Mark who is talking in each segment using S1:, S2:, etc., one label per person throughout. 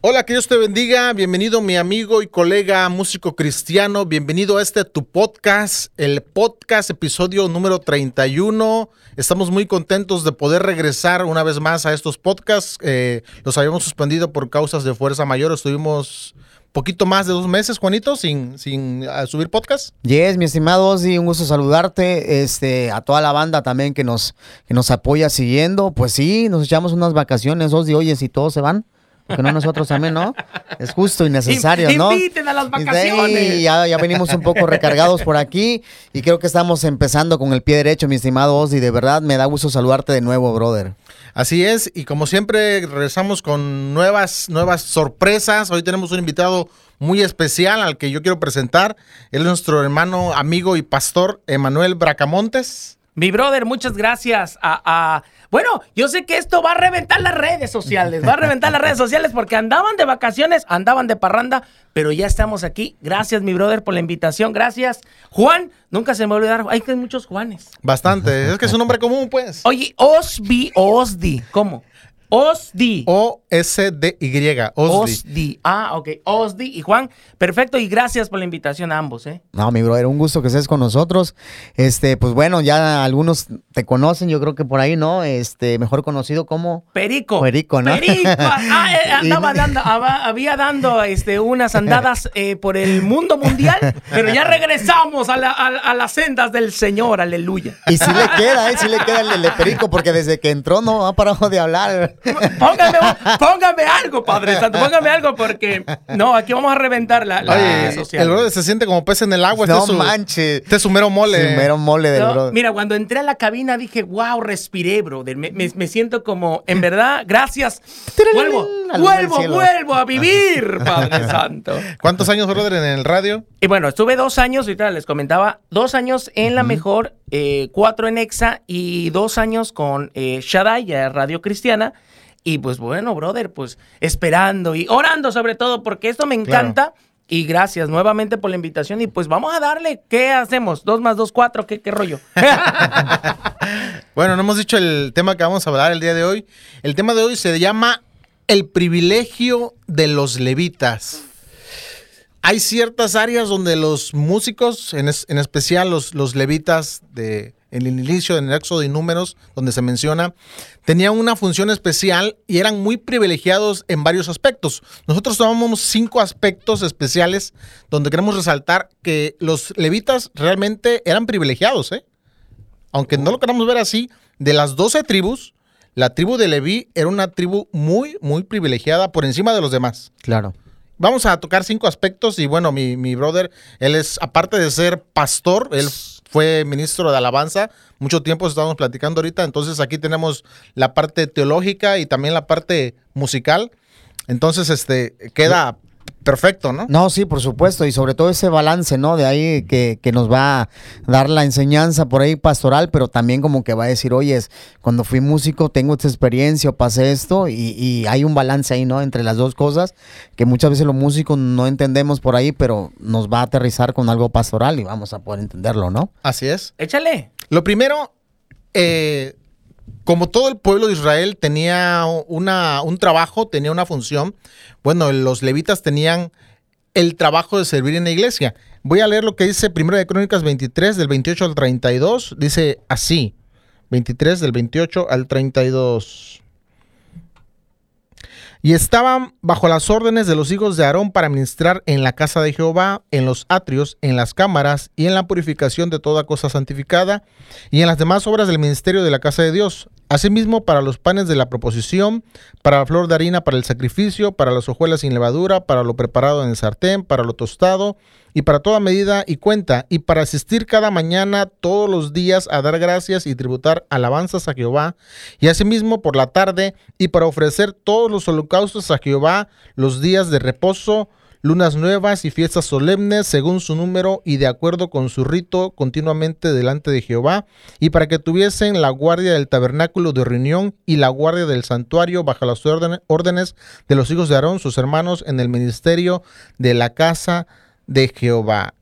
S1: Hola, que Dios te bendiga. Bienvenido mi amigo y colega músico cristiano. Bienvenido a este tu podcast, el podcast episodio número 31. Estamos muy contentos de poder regresar una vez más a estos podcasts. Eh, los habíamos suspendido por causas de fuerza mayor. Estuvimos poquito más de dos meses, Juanito, sin, sin uh, subir podcast.
S2: Yes, mi estimado Ozzy, un gusto saludarte. Este, a toda la banda también que nos, que nos apoya siguiendo. Pues sí, nos echamos unas vacaciones, Ozzy. Oye, si todos se van que no nosotros también, ¿no? Es justo y necesario, ¿no?
S3: Inviten a las vacaciones.
S2: ya, ya venimos un poco recargados por aquí y creo que estamos empezando con el pie derecho, mi estimado Ozzy. De verdad, me da gusto saludarte de nuevo, brother.
S1: Así es, y como siempre regresamos con nuevas, nuevas sorpresas. Hoy tenemos un invitado muy especial al que yo quiero presentar. Él es nuestro hermano, amigo y pastor Emanuel Bracamontes.
S3: Mi brother, muchas gracias a, Bueno, yo sé que esto va a reventar las redes sociales, va a reventar las redes sociales porque andaban de vacaciones, andaban de parranda, pero ya estamos aquí. Gracias, mi brother, por la invitación. Gracias. Juan, nunca se me va a olvidar. Hay que muchos Juanes.
S1: Bastante. es que es un nombre común, pues.
S3: Oye, Osby, Osdi. ¿Cómo? Osdi.
S1: O-S-D-Y.
S3: Osdi. Ah, ok. Osdi y Juan. Perfecto. Y gracias por la invitación a ambos, ¿eh?
S2: No, mi brother, un gusto que estés con nosotros. Este, pues bueno, ya algunos te conocen, yo creo que por ahí, ¿no? Este, mejor conocido como.
S3: Perico.
S2: Perico, ¿no?
S3: Perico. Ah, eh, andaba dando, había dando este, unas andadas eh, por el mundo mundial, pero ya regresamos a, las sendas del Señor, aleluya.
S2: Y sí le queda, ¿eh? Sí le queda el de Perico, porque desde que entró no ha parado de hablar.
S3: Póngame, póngame algo, Padre Santo, póngame algo porque no, aquí vamos a reventar la, la
S1: social. El brother se siente como pez en el agua.
S2: No este manches.
S1: Este es su mero mole.
S2: Su mero mole del brother.
S3: Mira, cuando entré a la cabina dije, wow, respiré, brother. Me, me, siento como, en verdad, gracias. Vuelvo, vuelvo, vuelvo a vivir, Padre Santo.
S1: ¿Cuántos años, brother, en el radio?
S3: Y bueno, estuve dos años, ahorita les comentaba, dos años en la mejor, eh, cuatro en EXA y dos años con eh, Shaddai, Radio Cristiana. Y pues bueno, brother, pues esperando y orando sobre todo, porque esto me encanta. Y gracias nuevamente por la invitación. Y pues vamos a darle, ¿qué hacemos? ¿Dos más dos, cuatro? ¿Qué, qué rollo?
S1: bueno, no hemos dicho el tema que vamos a hablar el día de hoy. El tema de hoy se llama El privilegio de los levitas. Hay ciertas áreas donde los músicos, en, en especial los, los levitas de, en el inicio, en el Éxodo y Números, donde se menciona, tenían una función especial y eran muy privilegiados en varios aspectos. Nosotros tomamos cinco aspectos especiales donde queremos resaltar que los levitas realmente eran privilegiados, ¿eh? Aunque no lo queramos ver así, de las doce tribus, la tribu de Leví era una tribu muy, muy privilegiada por encima de los demás.
S2: Claro.
S1: Vamos a tocar cinco aspectos y bueno, mi, mi brother, él es, aparte de ser pastor, él fue ministro de alabanza. Mucho tiempo estamos platicando ahorita. Entonces aquí tenemos la parte teológica y también la parte musical. Entonces, este, queda perfecto, ¿no?
S2: No, sí, por supuesto, y sobre todo ese balance, ¿no? De ahí que, nos va a dar la enseñanza por ahí pastoral, pero también como que va a decir, oye, cuando fui músico tengo esta experiencia o pasé esto, y, hay un balance ahí, ¿no? Entre las dos cosas, que muchas veces los músicos no entendemos por ahí, pero nos va a aterrizar con algo pastoral y vamos a poder entenderlo, ¿no?
S1: Así es.
S3: Échale.
S1: Lo primero, eh, como todo el pueblo de Israel tenía una, un trabajo, tenía una función, bueno, los levitas tenían el trabajo de servir en la iglesia. Voy a leer lo que dice Primero de Crónicas 23, del 28 al 32. Dice así, 23 del 28 al 32 y estaban bajo las órdenes de los hijos de Aarón para ministrar en la casa de Jehová, en los atrios, en las cámaras y en la purificación de toda cosa santificada y en las demás obras del ministerio de la casa de Dios. Asimismo, para los panes de la proposición, para la flor de harina para el sacrificio, para las hojuelas sin levadura, para lo preparado en el sartén, para lo tostado, y para toda medida y cuenta, y para asistir cada mañana todos los días a dar gracias y tributar alabanzas a Jehová, y asimismo por la tarde, y para ofrecer todos los holocaustos a Jehová los días de reposo, lunas nuevas y fiestas solemnes según su número y de acuerdo con su rito continuamente delante de Jehová, y para que tuviesen la guardia del tabernáculo de reunión y la guardia del santuario bajo las órdenes de los hijos de Aarón, sus hermanos, en el ministerio de la casa Jehová.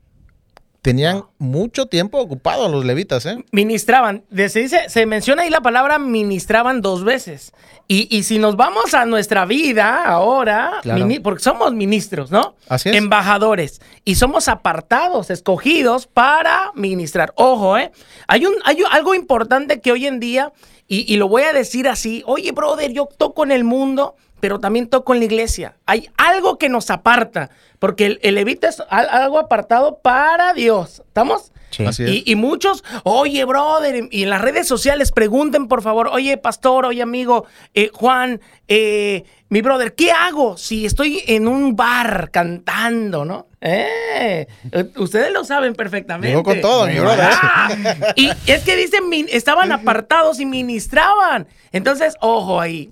S1: tenían mucho tiempo ocupado los levitas, ¿eh?
S3: Ministraban. De- Se, dice, se menciona ahí la palabra ministraban dos veces. Y, y si nos vamos a nuestra vida ahora,
S2: Claro.
S3: porque somos ministros, ¿no?
S1: Así es.
S3: Embajadores. Y somos apartados, escogidos para ministrar. Ojo, ¿eh? Hay, un, hay algo importante que hoy en día, y, y lo voy a decir así, oye, brother, yo toco en el mundo, pero también toco en la iglesia. Hay algo que nos aparta, porque el, el levita es al- algo apartado para Dios. ¿Estamos?
S2: Sí.
S1: Así es.
S3: Y, y muchos, oye, brother, y en las redes sociales pregunten, por favor, oye, pastor, oye, amigo, eh, Juan, eh, mi brother, ¿qué hago si estoy en un bar cantando, no? Eh, ustedes lo saben perfectamente.
S1: Llegó con todo, mi brother.
S3: Ah, y es que dicen, estaban apartados y ministraban. Entonces, ojo ahí.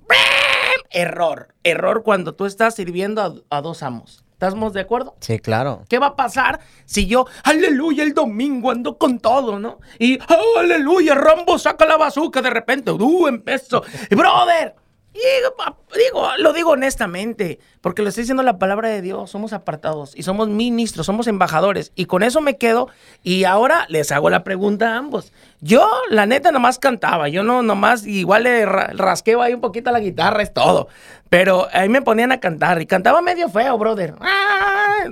S3: Error, error cuando tú estás sirviendo a, a dos amos. ¿Estamos de acuerdo?
S2: Sí, claro.
S3: ¿Qué va a pasar si yo, aleluya, el domingo ando con todo, ¿no? Y, aleluya, Rambo saca la bazooka de repente, uh, empezó. Brother, y, digo, lo digo honestamente, porque lo estoy diciendo la palabra de Dios, somos apartados y somos ministros, somos embajadores. Y con eso me quedo y ahora les hago la pregunta a ambos. Yo, la neta, nomás cantaba, yo no, nomás, igual le ra- rasqueo ahí un poquito la guitarra, es todo. Pero ahí me ponían a cantar y cantaba medio feo, brother. Ah,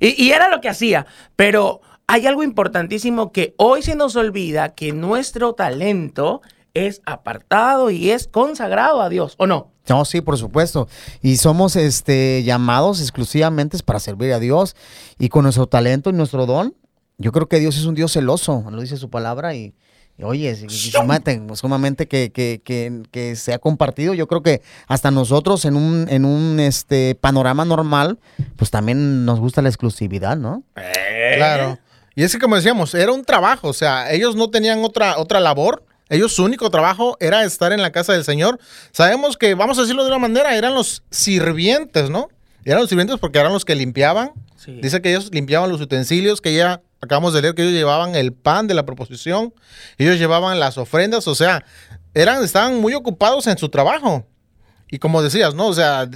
S3: Y, y era lo que hacía. Pero hay algo importantísimo que hoy se nos olvida que nuestro talento es apartado y es consagrado a Dios, ¿o no?
S2: No, sí, por supuesto. Y somos este llamados exclusivamente para servir a Dios y con nuestro talento y nuestro don. Yo creo que Dios es un Dios celoso, lo dice su palabra y, y oye, es sumamente, sumamente que, que, que, que se ha compartido. Yo creo que hasta nosotros en un, en un este panorama normal, pues también nos gusta la exclusividad, ¿no?
S1: Claro. Y es que como decíamos, era un trabajo, o sea, ellos no tenían otra, otra labor. Ellos su único trabajo era estar en la casa del Señor. Sabemos que, vamos a decirlo de una manera, eran los sirvientes, ¿no? Eran los sirvientes porque eran los que limpiaban.
S3: Sí.
S1: Dice que ellos limpiaban los utensilios, que ya acabamos de leer que ellos llevaban el pan de la proposición, ellos llevaban las ofrendas, o sea, eran, estaban muy ocupados en su trabajo. Y como decías, ¿no? O sea,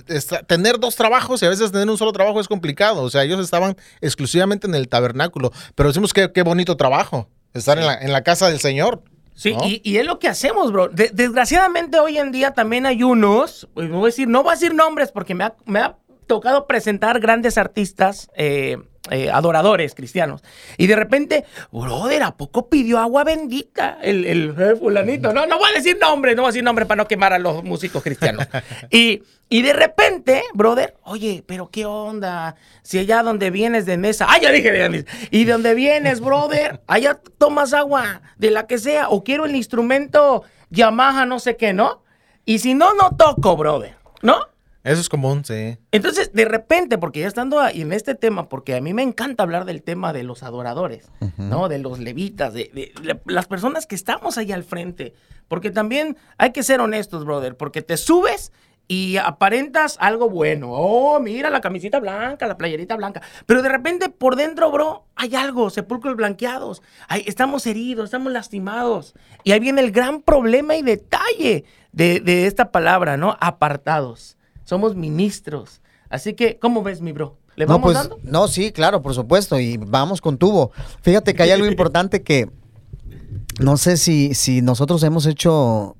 S1: tener dos trabajos y a veces tener un solo trabajo es complicado. O sea, ellos estaban exclusivamente en el tabernáculo. Pero decimos que qué bonito trabajo, estar en, la, en la casa del Señor.
S3: Sí,
S1: ¿no?
S3: y, y es lo que hacemos, bro. De- desgraciadamente hoy en día también hay unos, pues, no voy a decir, no voy a decir nombres porque me ha, me ha tocado presentar grandes artistas, eh, eh, adoradores cristianos. Y de repente, brother, ¿a poco pidió agua bendita el, el, fulanito? No, no voy a decir nombre, no voy a decir nombre para no quemar a los músicos cristianos. y, y de repente, brother, oye, pero qué onda, si allá donde vienes de mesa, ah, ya dije de mesa, y de donde vienes, brother, allá tomas agua de la que sea, o quiero el instrumento Yamaha, no sé qué, ¿no? Y si no, no toco, brother, ¿no?
S1: Eso es común, sí.
S3: Entonces, de repente, porque ya estando ahí en este tema, porque a mí me encanta hablar del tema de los adoradores, ¿no? De los levitas, de, de la- las personas que estamos ahí al frente. Porque también hay que ser honestos, brother, porque te subes y aparentas algo bueno. Oh, mira la camisita blanca, la playerita blanca. Pero de repente por dentro, bro, hay algo, sepulcros blanqueados. Hay- estamos heridos, estamos lastimados. Y ahí viene el gran problema y detalle de, de esta palabra, ¿no? Apartados. Somos ministros. Así que, ¿cómo ves, mi bro? ¿Le
S2: No,
S3: vamos
S2: pues,
S3: dando?
S2: no, sí, claro, por supuesto, y vamos con tubo. Fíjate que hay algo importante que no sé si, si nosotros hemos hecho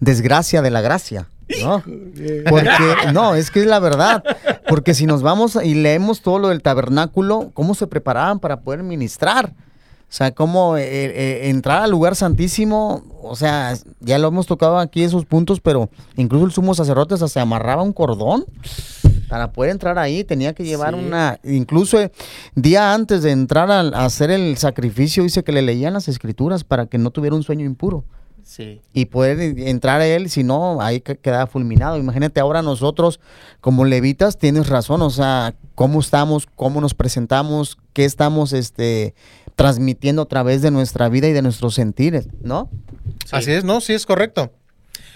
S2: desgracia de la gracia, ¿no? Porque, no, es que es la verdad, porque si nos vamos y leemos todo lo del tabernáculo, ¿cómo se preparaban para poder ministrar? O sea, cómo eh, eh, entrar al lugar santísimo, o sea, ya lo hemos tocado aquí esos puntos, pero incluso el sumo sacerdote hasta se amarraba un cordón para poder entrar ahí tenía que llevar
S3: Sí.
S2: una, incluso eh, día antes de entrar a, a hacer el sacrificio dice que le leían las escrituras para que no tuviera un sueño impuro
S3: Sí.
S2: y poder eh, entrar a él, si no, ahí que- quedaba fulminado. Imagínate ahora nosotros como levitas, tienes razón, o sea, cómo estamos, cómo nos presentamos, qué estamos este, transmitiendo a través de nuestra vida y de nuestros sentires, ¿no?
S3: Sí.
S1: Así es, ¿no? Sí, es correcto.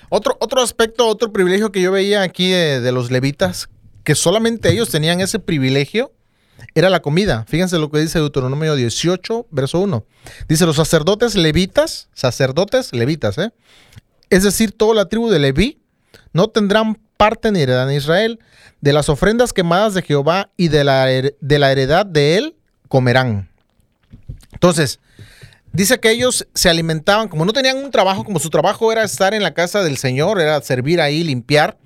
S1: Otro, otro aspecto, otro privilegio que yo veía aquí de, de los levitas, que solamente ellos tenían ese privilegio, era la comida. Fíjense lo que dice Deuteronomio 18, verso 1. Dice, los sacerdotes levitas, sacerdotes levitas, ¿eh? Es decir, toda la tribu de Leví, no tendrán parte ni heredad en Israel. De las ofrendas quemadas de Jehová y de la, de la heredad de él, comerán. Entonces, dice que ellos se alimentaban, como no tenían un trabajo, como su trabajo era estar en la casa del Señor, era servir ahí, limpiar,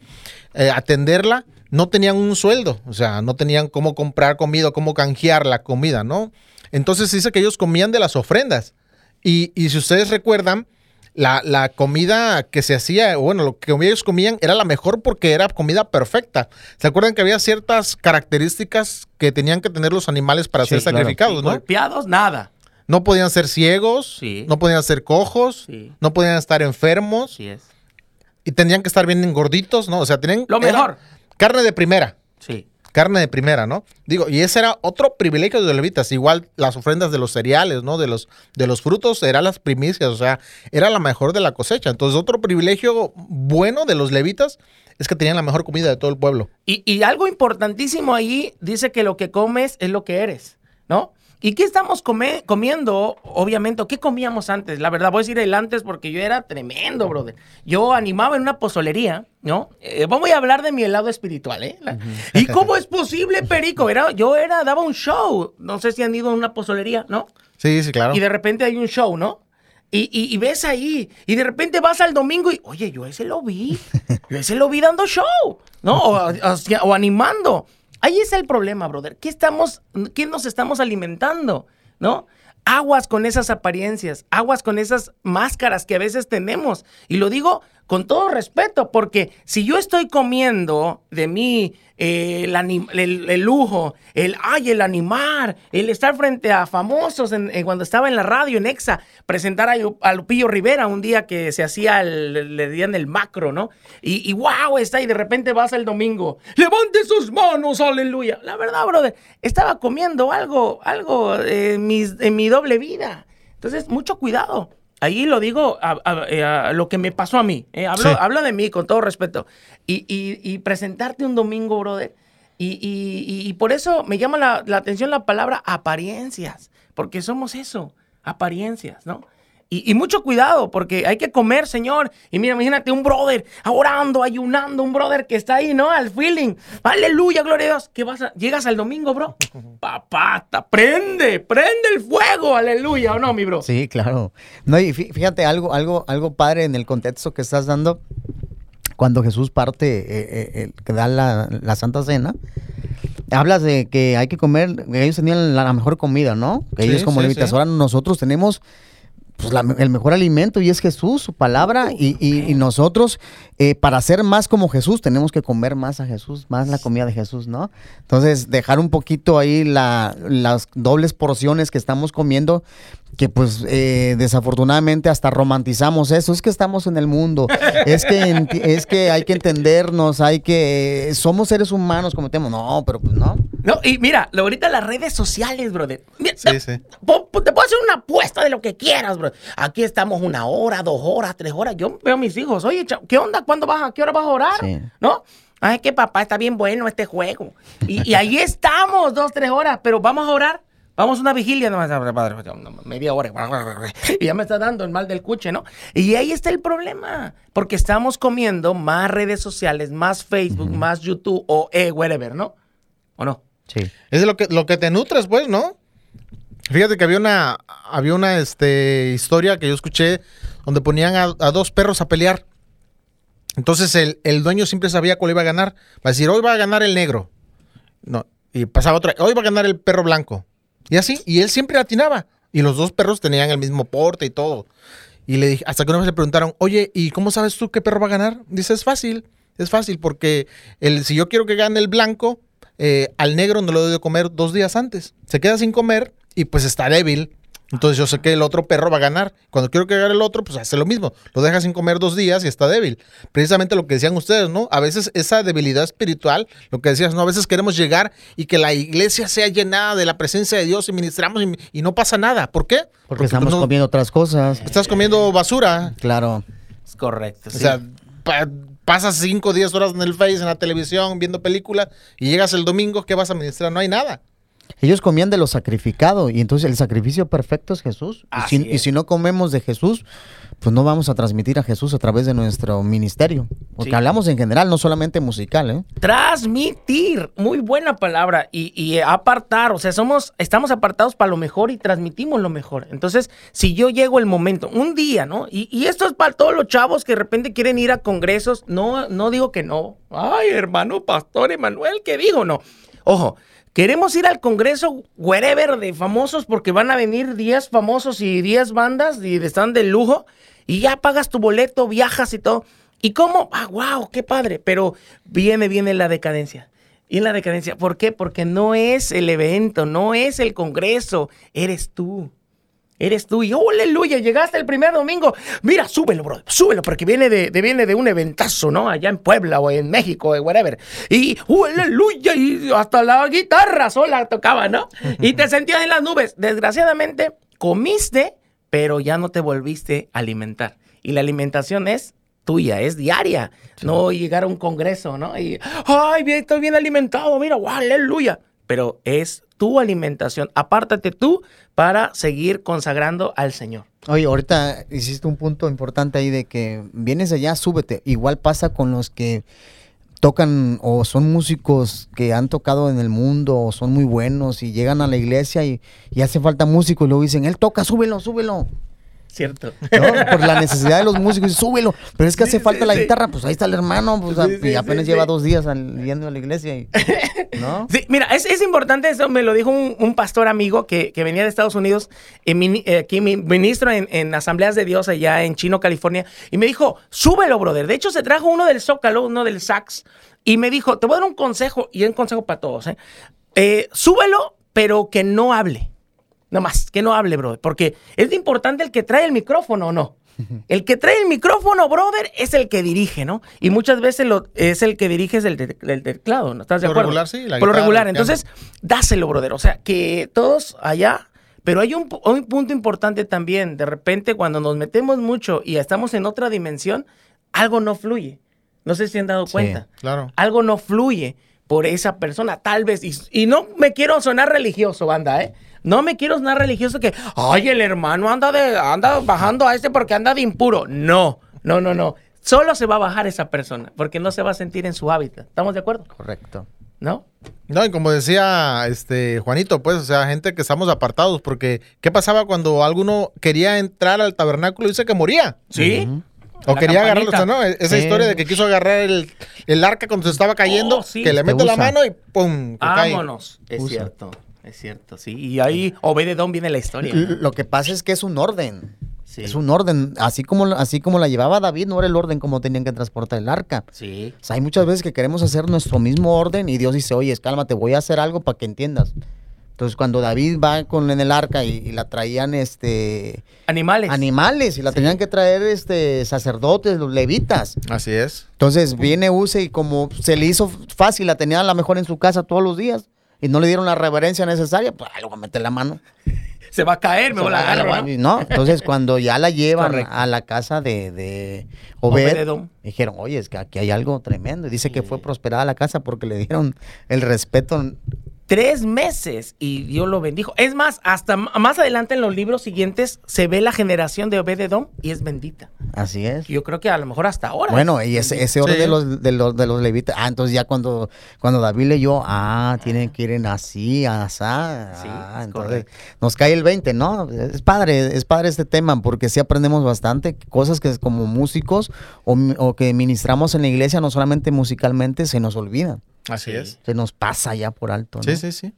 S1: eh, atenderla, no tenían un sueldo, o sea, no tenían cómo comprar comida, cómo canjear la comida, ¿no? Entonces dice que ellos comían de las ofrendas. Y, y si ustedes recuerdan, la, la, comida que se hacía, bueno, lo que ellos comían era la mejor porque era comida perfecta. ¿Se acuerdan que había ciertas características que tenían que tener los animales para
S3: Sí,
S1: ser
S3: claro.
S1: sacrificados, ¿no?
S3: Golpeados, nada.
S1: No podían ser ciegos,
S3: Sí.
S1: no podían ser cojos,
S3: Sí.
S1: no podían estar enfermos
S3: Sí es.
S1: y tenían que estar bien engorditos, ¿no? O sea, tenían
S3: Lo mejor.
S1: carne de primera.
S3: Sí.
S1: Carne de primera, ¿no? Digo, y ese era otro privilegio de los levitas, igual las ofrendas de los cereales, ¿no? De los, de los frutos eran las primicias, o sea, era la mejor de la cosecha. Entonces, otro privilegio bueno de los levitas es que tenían la mejor comida de todo el pueblo.
S3: Y, y algo importantísimo ahí dice que lo que comes es lo que eres, ¿no? ¿Y qué estamos come- comiendo? Obviamente, ¿qué comíamos antes? La verdad, voy a decir el antes porque yo era tremendo, brother. Yo animaba en una pozolería, ¿no? Eh, voy a hablar de mi helado espiritual, ¿eh? La- ¿Y cómo es posible, Perico? Era, yo era, daba un show. No sé si han ido a una pozolería, ¿no?
S1: Sí, sí, claro.
S3: Y de repente hay un show, ¿no? Y, y- y ves ahí, y de repente vas al domingo y, oye, yo ese lo vi, yo ese lo vi dando show, ¿no? O, o- o animando. Ahí es el problema, brother. ¿Qué, estamos, ¿Qué nos estamos alimentando? ¿No? Aguas con esas apariencias, aguas con esas máscaras que a veces tenemos. Y lo digo con todo respeto, porque si yo estoy comiendo de mí eh, el, lujo, el ay, el animar, el estar frente a famosos, en- en cuando estaba en la radio, en Exa, presentar a, a Lupillo Rivera un día que se hacía, el, le dían el macro, ¿no? Y, wow, está, y de repente vas el domingo, levante sus manos, aleluya. La verdad, brother, estaba comiendo algo, algo eh, mis- en mi doble vida. Entonces, mucho cuidado. Ahí lo digo a, a- eh, a lo que me pasó a mí. eh, Hablo,
S1: Sí.
S3: hablo de mí con todo respeto. Y, y- y presentarte un domingo, brother. Y, y- y- y por eso me llama la, la atención la palabra apariencias. Porque somos eso, apariencias, ¿no? Y, y mucho cuidado, porque hay que comer, Señor. Y mira, imagínate un brother orando, ayunando, un brother que está ahí, ¿no? Al feeling. Aleluya, gloria a Dios. ¿Qué vas a, llegas al domingo, bro? Papá, prende, prende el fuego, aleluya, ¿o no, mi bro?
S2: Sí, claro. No, y fí- fíjate algo, algo, algo padre en el contexto que estás dando. Cuando Jesús parte, eh, eh, que da la, la Santa Cena, hablas de que hay que comer, ellos tenían la, mejor comida, ¿no? Que
S1: Sí,
S2: ellos como
S1: sí,
S2: levitas.
S1: sí.
S2: Ahora nosotros tenemos pues, la- el mejor alimento y es Jesús, su palabra. Y, y- y nosotros, eh, para ser más como Jesús, tenemos que comer más a Jesús, más la comida de Jesús, ¿no? Entonces, dejar un poquito ahí la- las dobles porciones que estamos comiendo, que pues eh, desafortunadamente hasta romantizamos eso. Es que estamos en el mundo, es que, es que hay que entendernos, hay que... somos seres humanos, cometemos. No, pero pues no.
S3: No, y mira, lo- ahorita las redes sociales, brother. Mira,
S1: Sí,
S3: te,
S1: sí.
S3: po- po- te puedo hacer una apuesta de lo que quieras, brother. Aquí estamos una hora, dos horas, tres horas. Yo veo a mis hijos. Oye, chao, ¿qué onda? ¿Cuándo vas a qué hora vas a orar?
S2: Sí.
S3: ¿No? Ay, que papá está bien bueno este juego. Y, y ahí estamos, dos, tres horas, pero vamos a orar. Vamos a una vigilia, no, padre, media hora. Y ya me está dando el mal del cuche, ¿no? Y ahí está el problema. Porque estamos comiendo más redes sociales, más Facebook, más YouTube o eh, whatever, ¿no? ¿O no?
S2: Sí.
S1: Es lo que, lo que te nutres, pues, ¿no? Fíjate que había una, había una este, historia que yo escuché donde ponían a, a dos perros a pelear. Entonces el, el dueño siempre sabía cuál iba a ganar. Va a decir, hoy va a ganar el negro. No. Y pasaba otra, hoy va a ganar el perro blanco. Y así, y él siempre atinaba. Y los dos perros tenían el mismo porte y todo. Y le dije, hasta que una vez le preguntaron, oye, ¿y cómo sabes tú qué perro va a ganar? Dice, es fácil, es fácil, porque el, si yo quiero que gane el blanco, eh, al negro no lo doy de comer dos días antes. Se queda sin comer y pues está débil. Entonces yo sé que el otro perro va a ganar. Cuando quiero que gane el otro, pues hace lo mismo. Lo deja sin comer dos días y está débil. Precisamente lo que decían ustedes, ¿no? A veces esa debilidad espiritual, lo que decías, ¿no? A veces queremos llegar y que la iglesia sea llenada de la presencia de Dios y ministramos y, y no pasa nada. ¿Por qué?
S2: Porque estamos
S1: no-
S2: comiendo otras cosas.
S1: Estás comiendo basura.
S2: Claro.
S3: Es correcto.
S1: O sea, pa- pasas 5 o 10 horas en el Face, en la televisión, viendo películas, y llegas el domingo, ¿qué vas a ministrar? No hay nada.
S2: Ellos comían de lo sacrificado y entonces el sacrificio perfecto es Jesús. Y si, y
S3: es.
S2: si no comemos de Jesús, pues no vamos a transmitir a Jesús a través de nuestro ministerio. Porque
S3: Sí.
S2: hablamos en general, no solamente musical, ¿eh?
S3: Transmitir, muy buena palabra. Y, y apartar, o sea, somos, estamos apartados para lo mejor y transmitimos lo mejor. Entonces, si yo llego el momento, un día, ¿no? Y, y esto es para todos los chavos que de repente quieren ir a congresos. No, no digo que no. Ay, hermano pastor Emanuel, ¿qué digo? No. Ojo. Queremos ir al congreso wherever de famosos porque van a venir 10 famosos y 10 bandas y están de lujo y ya pagas tu boleto, viajas y todo. ¿Y cómo? Ah, wow, qué padre. Pero viene, viene la decadencia. Y en la decadencia, ¿por qué? Porque no es el evento, no es el congreso, eres tú. Eres tú y ¡oh, aleluya, llegaste el primer domingo. Mira, súbelo, bro, súbelo, porque viene de, de- viene de un eventazo, ¿no? Allá en Puebla o en México, o whatever. Y ¡oh, aleluya, y hasta la guitarra sola tocaba, ¿no? Y te sentías en las nubes. Desgraciadamente, comiste, pero ya no te volviste a alimentar. Y la alimentación es tuya, es diaria. No llegar a un congreso, ¿no? Y, ay, bien, estoy bien alimentado, mira, ¡oh, aleluya. Pero es tu alimentación. Apártate tú para seguir consagrando al Señor.
S2: Oye, ahorita hiciste un punto importante ahí de que vienes allá, súbete. Igual pasa con los que tocan o son músicos que han tocado en el mundo o son muy buenos y llegan a la iglesia y, hace falta músico y luego dicen, él toca, súbelo, súbelo.
S3: ¿Cierto?
S2: ¿no? Por la necesidad de los músicos, súbelo. Pero es que hace
S3: Sí,
S2: falta
S3: sí,
S2: la guitarra, pues ahí está el hermano, pues,
S3: Sí,
S2: y apenas lleva dos días al- yendo a la iglesia. Y, ¿No?
S3: Sí, mira, es, es importante eso, me lo dijo un, un pastor amigo que, que venía de Estados Unidos, eh, eh, aquí mi- ministro en, en Asambleas de Dios allá en Chino, California, y me dijo, súbelo, brother. De hecho, se trajo uno del Zócalo, uno del Sax, y me dijo, te voy a dar un consejo, y es un consejo para todos, ¿eh? Eh, súbelo, pero que no hable. No más, que no hable, brother. Porque es importante el que trae el micrófono o no. El que trae el micrófono, brother, es el que dirige, ¿no? Y muchas veces lo, es el que dirige es el, te- el teclado, ¿no? ¿Estás de
S1: Por lo
S3: acuerdo?
S1: regular, sí, la
S3: Por lo regular. Entonces, dáselo, brother. O sea, que todos allá. Pero hay un, pu- un punto importante también. De repente, cuando nos metemos mucho y estamos en otra dimensión, algo no fluye. No sé si han dado
S2: Sí.
S3: cuenta
S1: Claro.
S3: algo no fluye por esa persona, tal vez. Y, y no me quiero sonar religioso, banda, ¿eh? No me quiero sonar religioso que, ay, el hermano anda, de, anda bajando a este porque anda de impuro. No, no, no, no. Solo se va a bajar esa persona porque no se va a sentir en su hábitat. ¿Estamos de acuerdo?
S2: Correcto.
S3: ¿No?
S1: No, y como decía este Juanito, pues, o sea, gente que estamos apartados, porque ¿qué pasaba cuando alguno quería entrar al tabernáculo y dice que moría?
S3: ¿Sí?
S1: O
S3: La
S1: quería agarrar, o sea, ¿no? Esa
S2: Sí.
S1: historia de que quiso agarrar el, el arca cuando se estaba cayendo,
S3: Oh, sí.
S1: que le
S2: Te
S1: mete la mano y ¡pum! que cae.
S3: Vámonos. Es
S2: Usa.
S3: cierto, es cierto, sí. Y ahí Obededón viene la historia.
S2: Lo que pasa es que es un orden.
S3: Sí.
S2: Es un orden. Así como, así como la llevaba David, no era el orden como tenían que transportar el arca.
S3: Sí.
S2: O sea, hay muchas veces que queremos hacer nuestro mismo orden y Dios dice, oye, cálmate, voy a hacer algo para que entiendas. Entonces, cuando David va con en el arca y, y la traían este
S3: Animales.
S2: animales y la tenían que traer este sacerdotes, los levitas.
S1: Así es.
S2: Entonces viene Use y como se le hizo fácil, la tenía a lo mejor en su casa todos los días y no le dieron la reverencia necesaria, pues le voy a meter la mano.
S3: Se va a caer, me voy a la agarro, ¿no?
S2: Entonces, cuando ya la llevan
S3: Correcto.
S2: a la casa de, de Obed, dijeron, oye, es que aquí hay algo tremendo. Y dice que fue prosperada la casa porque le dieron el respeto.
S3: Tres meses y Dios lo bendijo. Es más, hasta más adelante en los libros siguientes se ve la generación de Obededom y es bendita.
S2: Así es.
S3: Yo creo que a lo mejor hasta ahora.
S2: Bueno, y ese, ese orden
S1: Sí.
S2: de, los, de, los, de los levitas. Ah, entonces ya cuando, cuando David leyó, ah, tienen que ir en así, asá.
S3: Sí,
S2: ah,
S3: es
S2: entonces
S3: correcto.
S2: nos cae el 20, ¿no? Es padre, es padre este tema porque sí aprendemos bastante cosas que como músicos o, o que ministramos en la iglesia, no solamente musicalmente, se nos olvidan.
S1: Así
S3: Sí.
S1: es.
S2: Se nos pasa ya por alto. ¿no?
S1: Sí, sí, sí.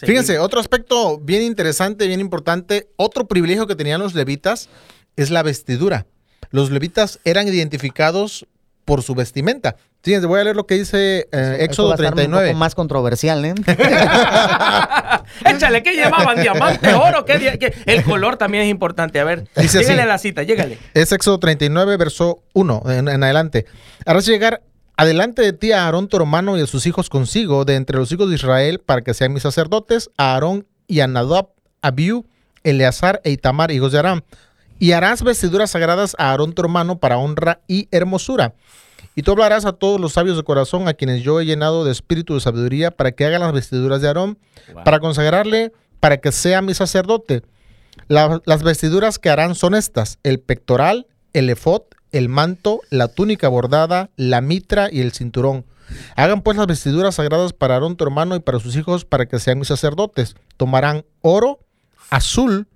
S1: Fíjense, otro aspecto bien interesante, bien importante, otro privilegio que tenían los levitas es la vestidura. Los levitas eran identificados por su vestimenta. Fíjense, voy a leer lo que dice eh, Éxodo
S2: va a estar Un
S1: 39.
S2: poco más controversial, ¿eh?
S3: Échale, ¿qué llevaban? ¿Diamante, oro? ¿Qué, qué? El color también es importante. A ver, llégale a la cita, llégale.
S1: Es Éxodo 39, verso 1 en, en adelante. Harás llegar adelante de ti a Aarón tu hermano y a sus hijos consigo, de entre los hijos de Israel, para que sean mis sacerdotes, a Aarón y a Nadab, Abiú, Eleazar e Itamar, hijos de Aram. Y harás vestiduras sagradas a Aarón tu hermano para honra y hermosura. Y tú hablarás a todos los sabios de corazón, a quienes yo he llenado de espíritu de sabiduría, para que hagan las vestiduras de Aarón,
S3: Wow.
S1: para consagrarle, para que sea mi sacerdote. La- las vestiduras que harán son estas: el pectoral, el efod, el manto, la túnica bordada, la mitra y el cinturón. Hagan pues las vestiduras sagradas para Aarón tu hermano y para sus hijos, para que sean mis sacerdotes. Tomarán oro, azul,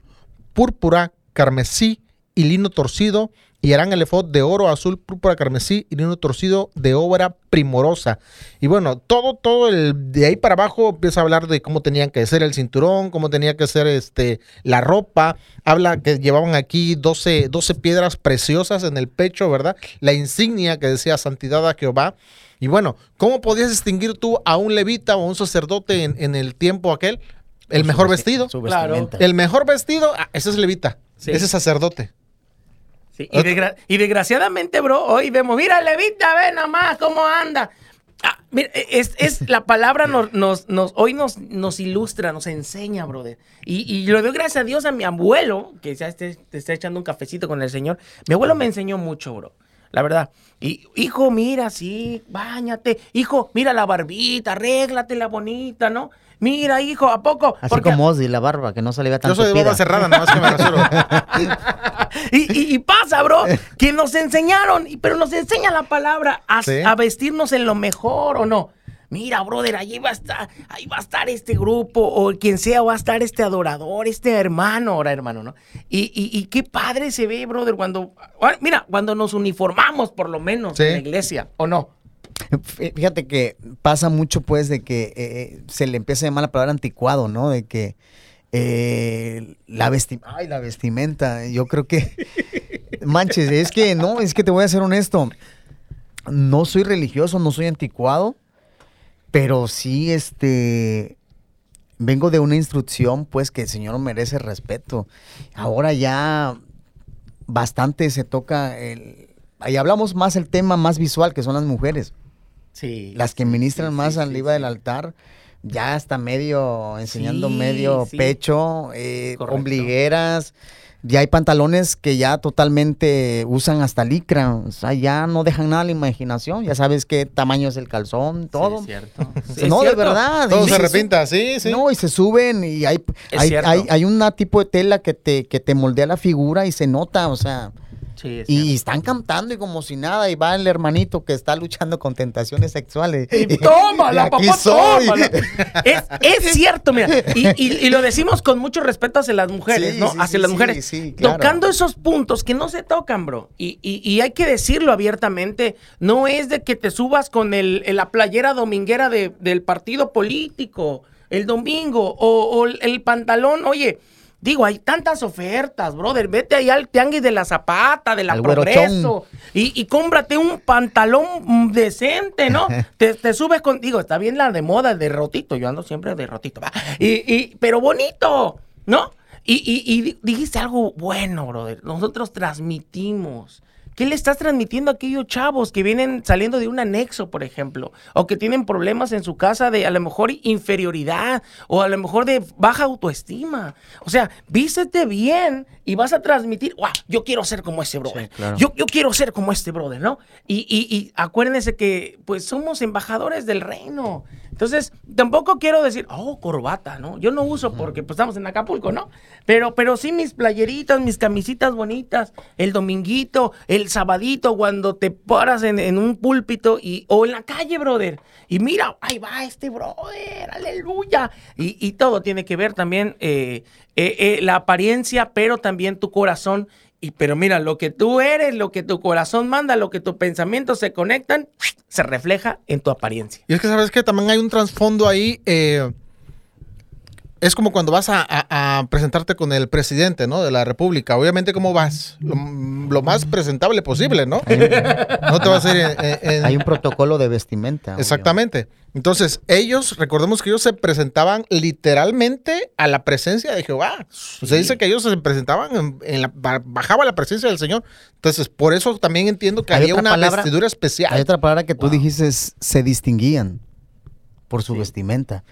S1: púrpura, carmesí y lino torcido, y harán el efod de oro, azul, púrpura, carmesí y lino torcido de obra primorosa. Y bueno, todo, todo el de ahí para abajo empieza a hablar de cómo tenían que ser el cinturón, cómo tenía que ser este, la ropa. Habla que llevaban aquí 12, 12 piedras preciosas en el pecho, ¿verdad? La insignia que decía santidad a Jehová. Y bueno, ¿cómo podías distinguir tú a un levita o a un sacerdote en, en el tiempo aquel? El mejor
S2: vesti-
S1: vestido.
S2: Su
S3: Claro.
S1: El mejor vestido, ah, ese es levita.
S3: Sí.
S1: Ese es sacerdote.
S3: Sí, Y, desgra- y desgraciadamente, bro, hoy vemos, mira, Levita, ve nomás cómo anda. Ah, mira, es, es- la palabra nos, nos, nos- hoy nos, nos ilustra, nos enseña, brother. Y, y lo doy gracias a Dios a mi abuelo, que ya esté, te está echando un cafecito con el Señor. Mi abuelo me enseñó mucho, bro. La verdad. Y, hijo, mira, sí, bañate. Hijo, mira la barbita, arréglatela bonita, ¿no? Mira, hijo, ¿a poco?
S2: Así
S3: Porque-
S2: como Ozzy, la barba, que no se le vea tan
S1: Yo soy de boca cerrada, nada más que me rasuro.
S3: y, y- y pasa, bro, que nos enseñaron, y- pero nos enseña la palabra a,
S1: Sí.
S3: a vestirnos en lo mejor o no. Mira, brother, allí va a estar, ahí va a estar este grupo, o quien sea, va a estar este adorador, este hermano, ahora hermano, ¿no? Y, y- y qué padre se ve, brother, cuando, ah, mira, cuando nos uniformamos, por lo menos,
S1: Sí.
S3: en la iglesia, ¿o no?
S2: Fí- Fíjate que pasa mucho, pues, de que eh, se le empieza a llamar la palabra anticuado, ¿no? De que eh, la vestimenta, ay, la vestimenta, yo creo que, manches, es que, no, es que te voy a ser honesto, no soy religioso, no soy anticuado, pero sí, este, vengo de una instrucción, pues, que el Señor merece respeto. Ahora ya bastante se toca el... Ahí hablamos más el tema más visual, que son las mujeres.
S3: Sí.
S2: Las que ministran
S3: sí,
S2: más
S3: sí,
S2: arriba
S3: sí,
S2: del
S3: sí.
S2: altar, ya hasta medio, enseñando
S3: Sí,
S2: medio
S3: sí.
S2: pecho, eh, ombligueras. Ya hay pantalones que ya totalmente usan hasta licra. O sea, ya no dejan nada a la imaginación. Ya sabes qué tamaño es el calzón, todo.
S3: Sí, es cierto. Sí, es
S2: no, de verdad.
S1: Todo
S2: y
S1: se
S2: su-
S1: repinta, sí, sí.
S2: No, y se suben y hay, hay, hay, hay una tipo de tela que te, que te moldea la figura y se nota, o sea.
S3: Sí, es
S2: Y
S3: cierto.
S2: están cantando y como si nada, y va el hermanito que está luchando con tentaciones sexuales.
S3: Y tómala,
S2: Y aquí
S3: papá,
S2: soy.
S3: tómala. Es, es cierto, mira. Y, y- y lo decimos con mucho respeto hacia las mujeres,
S2: Sí,
S3: ¿no?
S2: sí,
S3: hacia
S2: sí,
S3: las mujeres.
S2: sí, claro.
S3: Tocando esos puntos que no se tocan, bro. Y, y- y hay que decirlo abiertamente. No es de que te subas con el, el- la playera dominguera de- del partido político el domingo o, o el pantalón. Oye. Digo, hay tantas ofertas, brother. Vete ahí al tianguis de la Zapata, de la
S2: Al
S3: Progreso. Y, y cómprate un pantalón decente, ¿no? te, te subes con. Digo, está bien la de moda, el de rotito. Yo ando siempre de rotito, ¿va? Y, y, pero bonito, ¿no? Y, y- y di- dijiste algo bueno, brother. Nosotros transmitimos. ¿Qué le estás transmitiendo a aquellos chavos que vienen saliendo de un anexo, por ejemplo? O que tienen problemas en su casa de a lo mejor inferioridad o a lo mejor de baja autoestima. O sea, vístete bien y vas a transmitir, ¡guau! Yo quiero ser como ese brother.
S2: Sí, claro.
S3: yo, yo quiero ser como este brother, ¿no? Y, y- y acuérdense que pues somos embajadores del reino. Entonces, tampoco quiero decir, oh, corbata, ¿no? Yo no uso porque pues estamos en Acapulco, ¿no? Pero, pero sí mis playeritas, mis camisitas bonitas, el dominguito, el sabadito, cuando te paras en, en un púlpito y, o en la calle, brother. Y mira, ahí va este brother, aleluya. Y, y todo tiene que ver también eh, eh, eh, la apariencia, pero también tu corazón. Y pero mira, lo que tú eres, lo que tu corazón manda, lo que tus pensamientos se conectan, se refleja en tu apariencia.
S1: Y es que sabes que también hay un trasfondo ahí. eh, es como cuando vas a, a- a presentarte con el presidente, ¿no? De la República. Obviamente, ¿cómo vas? Lo, lo más presentable posible, ¿no? No te vas a ir en- en- en-
S2: Hay un protocolo de vestimenta. obvio.
S1: Exactamente. Entonces, ellos, recordemos que ellos se presentaban literalmente a la presencia de Jehová. O sea, dice que ellos se presentaban, en, en la, ba- bajaba la presencia del Señor. Entonces, por eso también entiendo que había una
S2: palabra-
S1: vestidura especial.
S2: Hay otra palabra que tú dijiste, se distinguían por su
S3: Sí.
S2: vestimenta.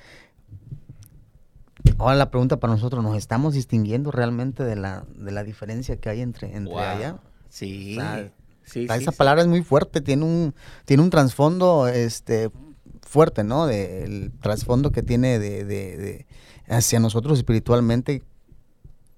S2: Ahora la pregunta para nosotros, ¿nos estamos distinguiendo realmente de la, de la diferencia que hay entre, entre
S3: Wow.
S2: allá?
S3: Sí.
S2: O sea,
S3: Sí,
S2: esa
S3: sí,
S2: palabra es muy fuerte, tiene un, tiene un trasfondo este, fuerte, ¿no? De, el trasfondo que tiene de, de- de- hacia nosotros espiritualmente.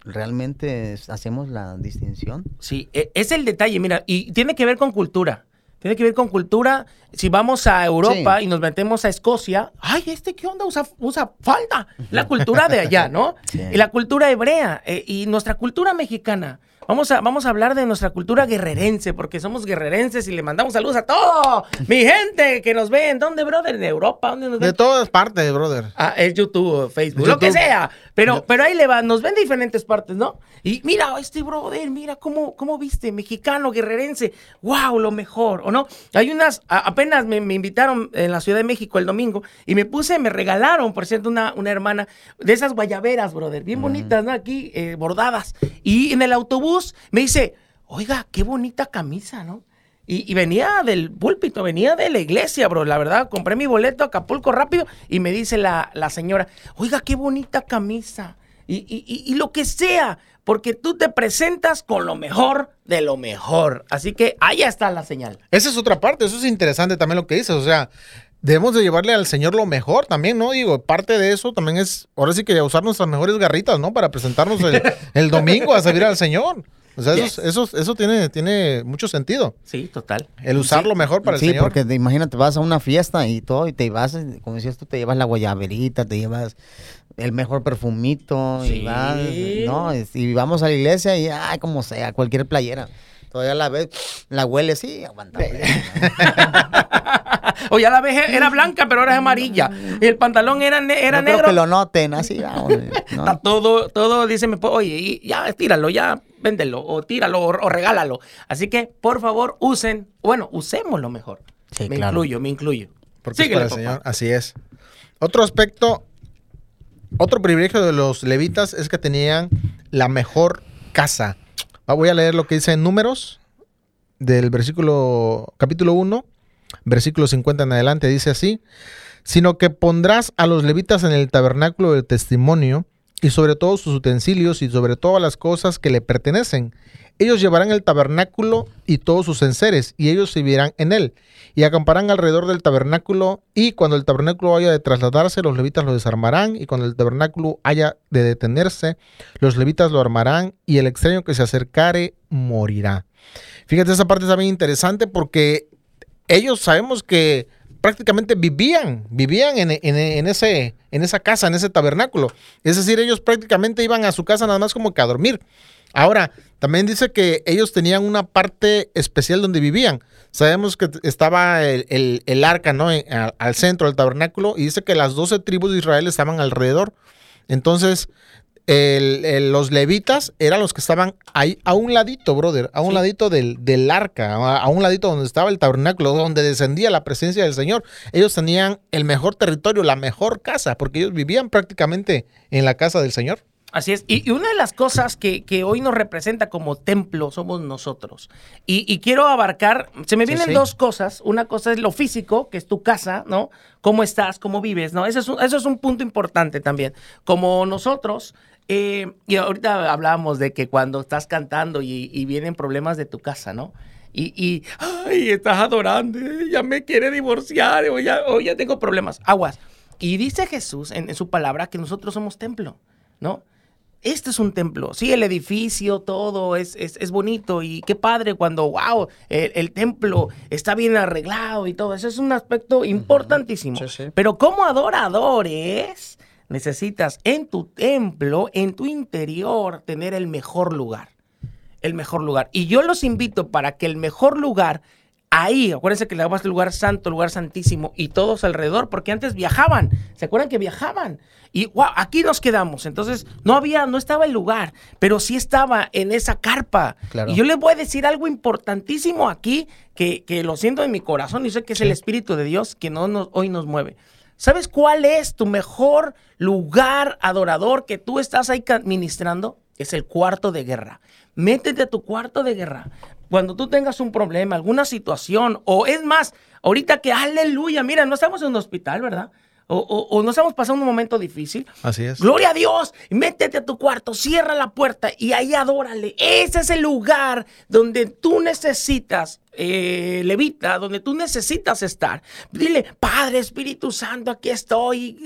S2: ¿Realmente hacemos la distinción?
S3: Sí, e- es el detalle, mira, y tiene que ver con cultura. Tiene que ver con cultura. Si vamos a Europa
S2: Sí.
S3: y nos metemos a Escocia, ay, este qué onda usa, usa falda. La cultura de allá, ¿no?
S2: Sí.
S3: Y la cultura hebrea eh, y nuestra cultura mexicana. Vamos a, vamos a hablar de nuestra cultura guerrerense, porque somos guerrerenses y le mandamos saludos a todo mi gente que nos ve. ¿En dónde, brother? ¿En Europa? ¿Dónde nos ven?
S1: De todas partes, brother.
S3: Ah, es YouTube, Facebook, lo que sea. Pero, pero ahí le va, nos ven de diferentes partes, ¿no? Y mira, este brother, mira cómo, cómo viste, mexicano, guerrerense, wow, lo mejor, ¿o no? Hay unas, a- apenas me, me invitaron en la Ciudad de México el domingo y me puse, me regalaron, por cierto, una, una hermana de esas guayaberas, brother, bien bonitas, ¿no? Aquí, eh, bordadas. Y en el autobús me dice, oiga, qué bonita camisa, ¿no? Y, y venía del púlpito, venía de la iglesia, bro. La verdad, compré mi boleto a Acapulco rápido y me dice la, la señora, oiga, qué bonita camisa. Y, y- y- y lo que sea, porque tú te presentas con lo mejor de lo mejor. Así que ahí está la señal.
S1: Esa es otra parte, eso es interesante también lo que dices, o sea, debemos de llevarle al Señor lo mejor también, ¿no? Digo, parte de eso también es, ahora sí que usar nuestras mejores garritas, ¿no? Para presentarnos el, el domingo a servir al Señor. O sea,
S3: Yes.
S1: eso, eso, eso tiene, tiene mucho sentido,
S3: Sí, total.
S1: el usar lo mejor para el
S2: sí,
S1: Señor.
S2: porque te- imagínate, vas a una fiesta y todo, y te vas, como decías tú, te llevas la guayaberita, te llevas el mejor perfumito,
S3: Sí.
S2: y vas, ¿no? Y vamos a la iglesia y, ay, como sea, cualquier playera. Todavía la ves, la huele, sí, aguanta. güey.
S3: o ya la vez era blanca, pero ahora es amarilla. Y el pantalón era, ne- era
S2: No creo
S3: negro.
S2: que lo noten, así, vamos, ¿no?
S3: Está todo, todo, dice, mi oye, y ya tíralo, ya véndelo, o tíralo, o, o regálalo. Así que, por favor, usen, bueno, usemos lo mejor.
S2: Sí,
S3: me
S2: claro.
S3: incluyo, me incluyo.
S1: Porque
S3: Síguele,
S1: es para el
S3: papá.
S1: Señor, así es. Otro aspecto, otro privilegio de los levitas es que tenían la mejor casa. Voy a leer lo que dice en números del versículo, capítulo 1, versículo 50 en adelante, dice así, sino que pondrás a los levitas en el tabernáculo del testimonio y sobre todos sus utensilios y sobre todas las cosas que le pertenecen. Ellos llevarán el tabernáculo y todos sus enseres, y ellos vivirán en él, y acamparán alrededor del tabernáculo, y cuando el tabernáculo haya de trasladarse, los levitas lo desarmarán, y cuando el tabernáculo haya de detenerse, los levitas lo armarán, y el extraño que se acercare morirá. Fíjate, esa parte está bien interesante porque ellos sabemos que prácticamente vivían, vivían en, en- ese, en esa casa, en ese tabernáculo. Es decir, ellos prácticamente iban a su casa nada más como que a dormir. Ahora, también dice que ellos tenían una parte especial donde vivían. Sabemos que estaba el, el- el arca, ¿no? En- a- al centro del tabernáculo y dice que las 12 tribus de Israel estaban alrededor. Entonces, el- los levitas eran los que estaban ahí a un ladito, brother, a un
S3: Sí.
S1: ladito del, del arca, a, a un ladito donde estaba el tabernáculo, donde descendía la presencia del Señor. Ellos tenían el mejor territorio, la mejor casa, porque ellos vivían prácticamente en la casa del Señor.
S3: Así es. Y, y una de las cosas que, que hoy nos representa como templo somos nosotros. Y, y quiero abarcar, se me vienen
S2: sí.
S3: dos cosas. Una cosa es lo físico, que es tu casa, ¿no? Cómo estás, cómo vives, ¿no? Eso es un, eso es un punto importante también. Como nosotros, eh, y ahorita hablábamos de que cuando estás cantando y, y vienen problemas de tu casa, ¿no? Y, y, ay, estás adorando, ya me quiere divorciar, o ya, o ya tengo problemas. Aguas. Y dice Jesús en, en su palabra que nosotros somos templo, ¿no? Este es un templo, sí, el edificio, todo es, es, es bonito y qué padre cuando, wow, el, el templo está bien arreglado y todo, eso es un aspecto importantísimo.
S2: Sí, sí.
S3: Pero como adoradores, necesitas en tu templo, en tu interior, tener el mejor lugar, el mejor lugar. Y yo los invito para que el mejor lugar, ahí, acuérdense que le damos lugar santo, lugar santísimo y todos alrededor, porque antes viajaban, ¿se acuerdan que viajaban? Y wow, aquí nos quedamos. Entonces, no había, no estaba el lugar, pero sí estaba en esa carpa.
S2: Claro.
S3: Y yo les voy a decir algo importantísimo aquí, que, que lo siento en mi corazón y sé que es el Espíritu de Dios que no nos, hoy nos mueve. ¿Sabes cuál es tu mejor lugar adorador que tú estás ahí ca- ministrando? Es el cuarto de guerra. Métete a tu cuarto de guerra. Cuando tú tengas un problema, alguna situación, o es más, ahorita que aleluya, mira, no estamos en un hospital, ¿verdad? o, o- o nos hemos pasado un momento difícil,
S1: Así es.
S3: Gloria a Dios, métete a tu cuarto, cierra la puerta y ahí adórale. Ese es el lugar donde tú necesitas, eh, levita, donde tú necesitas estar. Dile, Padre Espíritu Santo, aquí estoy.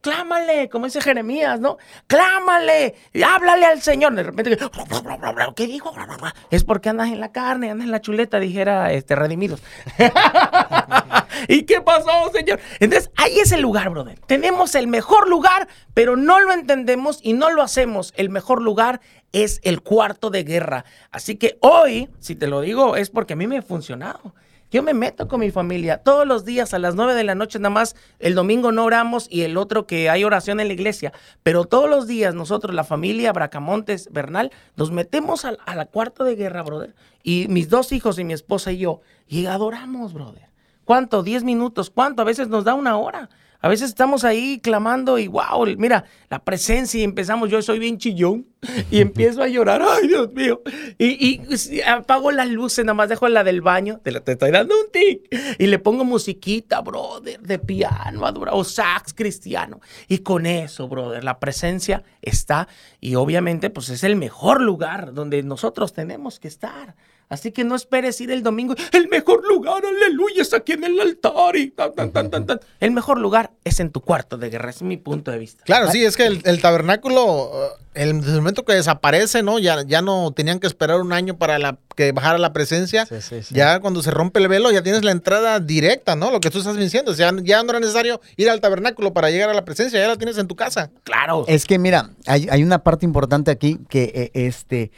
S3: Clámale, como dice Jeremías, ¿no? Clámale, háblale al Señor. De repente, ¿qué dijo? Es porque andas en la carne, andas en la chuleta, dijera este, Redimidos. ¿Y qué pasó, Señor? Entonces, ahí es el lugar, brother. Tenemos el mejor lugar, pero no lo entendemos y no lo hacemos. El mejor lugar es el cuarto de guerra. Así que hoy, si te lo digo, es porque a mí me ha funcionado. Yo me meto con mi familia todos los días a las 9 de la noche, nada más el domingo no oramos y el otro que hay oración en la iglesia. Pero todos los días nosotros, la familia Bracamontes Bernal, nos metemos a la cuarto de guerra, brother. Y mis dos hijos y mi esposa y yo, y adoramos, brother. ¿Cuánto? ¿10 minutos? ¿Cuánto? A veces nos da una hora. A veces estamos ahí clamando y wow, mira, la presencia y empezamos, yo soy bien chillón y empiezo a llorar, ay Dios mío, y, y apago las luces, nada más dejo la del baño, te, te estoy dando un tic, y le pongo musiquita, brother, de piano, adora- o sax cristiano, y con eso, brother, la presencia está y obviamente pues es el mejor lugar donde nosotros tenemos que estar. Así que no esperes ir el domingo. El mejor lugar, aleluya, es aquí en el altar. Y tan, tan, tan, tan, tan. El mejor lugar es en tu cuarto de guerra, es mi punto de vista.
S1: Claro, sí, es que el, el tabernáculo, eh, el, desde el momento que desaparece, ¿no? Ya, ya no tenían que esperar un año para la, que bajara la presencia.
S2: Sí, sí, sí.
S1: Ya cuando se rompe el velo, ya tienes la entrada directa, ¿no? Lo que tú estás diciendo. O sea, ya no era necesario ir al tabernáculo para llegar a la presencia, ya la tienes en tu casa.
S3: Claro.
S2: Es que mira, hay, hay una parte importante aquí que eh, este,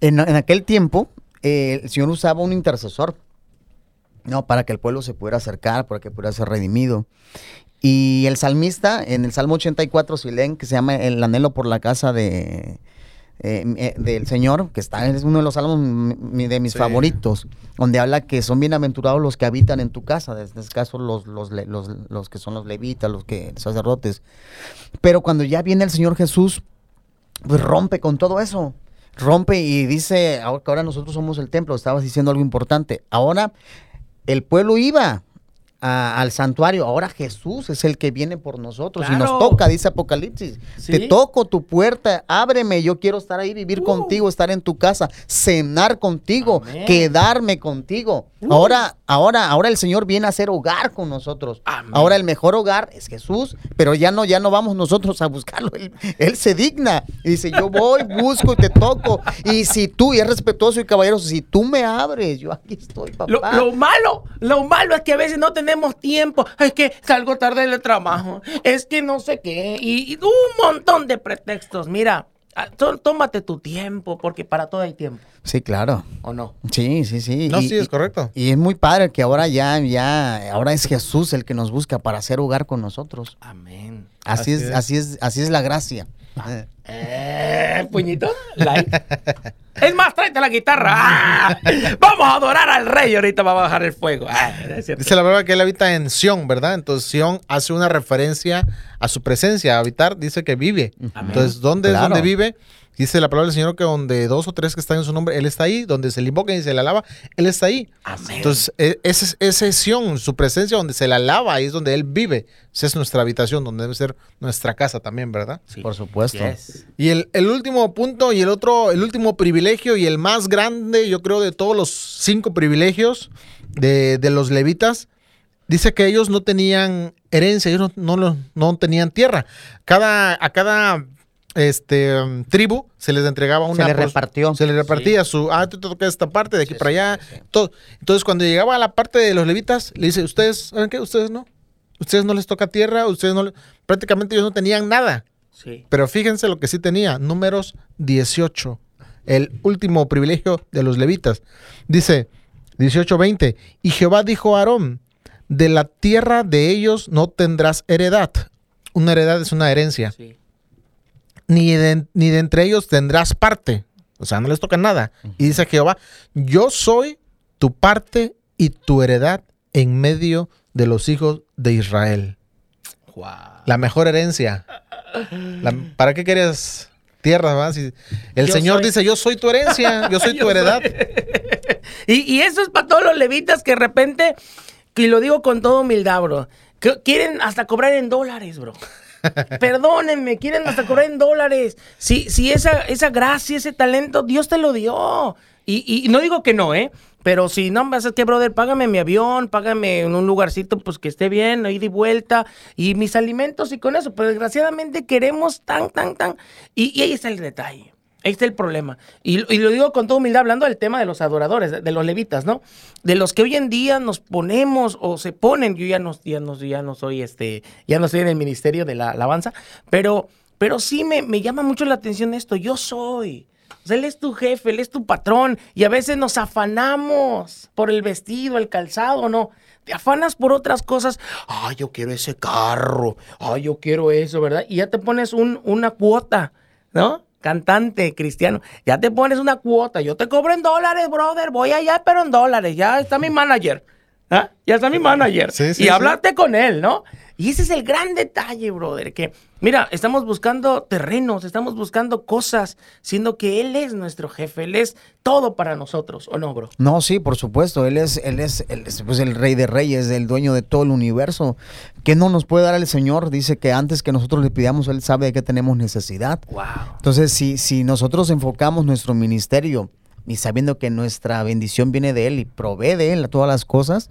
S2: en, en aquel tiempo eh, el Señor usaba un intercesor, no, para que el pueblo se pudiera acercar, para que pudiera ser redimido. Y el salmista, en el Salmo 84, si leen, que se llama El anhelo por la casa de, eh, eh, del Señor, que está, es uno de los salmos mi- de mis
S1: Sí.
S2: favoritos, donde habla que son bienaventurados los que habitan en tu casa, en este caso los, los, los, los que son los levitas, los que sacerdotes. Pero cuando ya viene el Señor Jesús, pues rompe con todo eso. Rompe y dice, ahora que ahora nosotros somos el templo, estabas diciendo algo importante. Ahora el pueblo iba a- al santuario, ahora Jesús es el que viene por nosotros y nos toca, dice Apocalipsis.
S3: Sí.
S2: Te toco tu puerta, ábreme, yo quiero estar ahí, vivir
S3: Uh.
S2: contigo, estar en tu casa, cenar contigo,
S3: Amén.
S2: quedarme contigo.
S3: Uh.
S2: Ahora, ahora, ahora el Señor viene a hacer hogar con nosotros.
S3: Amén.
S2: Ahora el mejor hogar es Jesús, pero ya no, ya no vamos nosotros a buscarlo. Él, él se digna y dice, yo voy, busco y te toco. Y si tú, y es respetuoso y caballeroso, si tú me abres, yo aquí estoy, papá.
S3: Lo, lo malo, lo malo es que a veces no tenemos tiempo. Es que salgo tarde del trabajo. Es que no sé qué. Y, y un montón de pretextos. Mira, ah, tó- tómate tu tiempo, porque para todo hay tiempo.
S2: Sí, claro.
S3: ¿O no?
S2: Sí, sí, sí.
S1: No,
S2: Y-
S1: sí, es
S2: y-
S1: correcto.
S2: Y es muy padre que ahora ya, ya, ahora es Jesús el que nos busca para hacer hogar con nosotros.
S3: Amén.
S2: Así,
S1: Así
S2: es,
S1: es.
S2: así es, así es la gracia.
S3: Eh, puñito. Like. Es más, tráete la guitarra. ¡Ah! Vamos a adorar al rey. Ahorita va a bajar el fuego. Ah.
S1: Dice la palabra que él habita en Sión, ¿verdad? Entonces Sión hace una referencia a su presencia. Habitar dice que vive.
S3: Amén.
S1: Entonces, ¿dónde
S2: Claro.
S1: es donde vive? Dice la palabra del Señor que donde dos o tres que están en su nombre, Él está ahí. Donde se le invoca y se le alaba, Él está ahí.
S3: Amén.
S1: Entonces, e- ese es su presencia donde se le alaba, ahí es donde Él vive. Esa es nuestra habitación, donde debe ser nuestra casa también, ¿verdad?
S3: Sí.
S2: Por supuesto.
S3: Yes.
S1: Y el, el último punto y el otro, el último privilegio y el más grande, yo creo, de todos los cinco privilegios de, de los levitas, dice que ellos no tenían herencia, ellos no, no, no tenían tierra. Cada, a cada este, um, tribu se les entregaba una...
S2: Se le
S1: por-
S2: repartió.
S1: Se le repartía su, ah, te toca esta parte, de aquí
S3: Sí,
S1: para allá.
S3: sí, sí.
S1: todo. Entonces, cuando llegaba a la parte de los levitas, le dice, ustedes, ¿saben qué? Ustedes no. Ustedes no les toca tierra, ustedes no... le-". Prácticamente ellos no tenían nada.
S3: Sí.
S1: Pero fíjense lo que sí tenía, números 18, el último privilegio de los levitas. Dice 18:20, y Jehová dijo a Aarón, de la tierra de ellos no tendrás heredad. Una heredad es una herencia.
S3: Sí.
S1: Ni de, ni de entre ellos tendrás parte. O sea, no les toca nada. Y dice Jehová, yo soy tu parte y tu heredad en medio de los hijos de Israel.
S3: Wow.
S1: La mejor herencia. La- ¿Para qué querías tierra? va? Si el
S3: Yo
S1: Señor
S3: soy-
S1: dice, yo soy tu herencia, yo soy
S3: Yo
S1: tu heredad.
S3: Y, y eso es para todos los levitas que de repente, y lo digo con toda humildad, bro, que quieren hasta cobrar en dólares, bro. Perdónenme, quieren hasta cobrar en dólares. Si, si esa, esa gracia, ese talento, Dios te lo dio. Y, y no digo que no, ¿eh? Pero si no, me haces que, brother, págame mi avión, págame en un lugarcito, pues que esté bien, ida y vuelta, y mis alimentos y con eso. Pero desgraciadamente queremos tan, tan, tan. Y, y ahí está el detalle. Ahí está el problema. Y, y, lo digo con toda humildad, hablando del tema de los adoradores, de, los levitas, ¿no? De los que hoy en día nos ponemos o se ponen. Yo ya no, ya no, ya no soy este, ya no estoy en el ministerio de la alabanza, pero, pero sí me, me llama mucho la atención esto. Yo soy. O sea, él es tu jefe, él es tu patrón. Y a veces nos afanamos por el vestido, el calzado, ¿no? Te afanas por otras cosas. Ay, yo quiero ese carro. Ay, yo quiero eso, ¿verdad? Y ya te pones un, una cuota, ¿no? Cantante cristiano, ya te pones una cuota, yo te cobro en dólares, brother, voy allá, pero en dólares, ya está mi manager, ¿ah? ya está mi manager,
S1: Sí, sí,
S3: y
S1: sí.
S3: hablaste con él, ¿no? Y ese es el gran detalle, brother, que, mira, estamos buscando terrenos, estamos buscando cosas, siendo que él es nuestro jefe, él es todo para nosotros, ¿o no, bro?
S2: No, sí, por supuesto. Él es, él es, él es, pues, el rey de reyes, el dueño de todo el universo. ¿Qué no nos puede dar el Señor? Dice que antes que nosotros le pidamos, Él sabe de qué tenemos necesidad.
S3: Wow.
S2: Entonces, si, si nosotros enfocamos nuestro ministerio y sabiendo que nuestra bendición viene de Él y provee de Él a todas las cosas,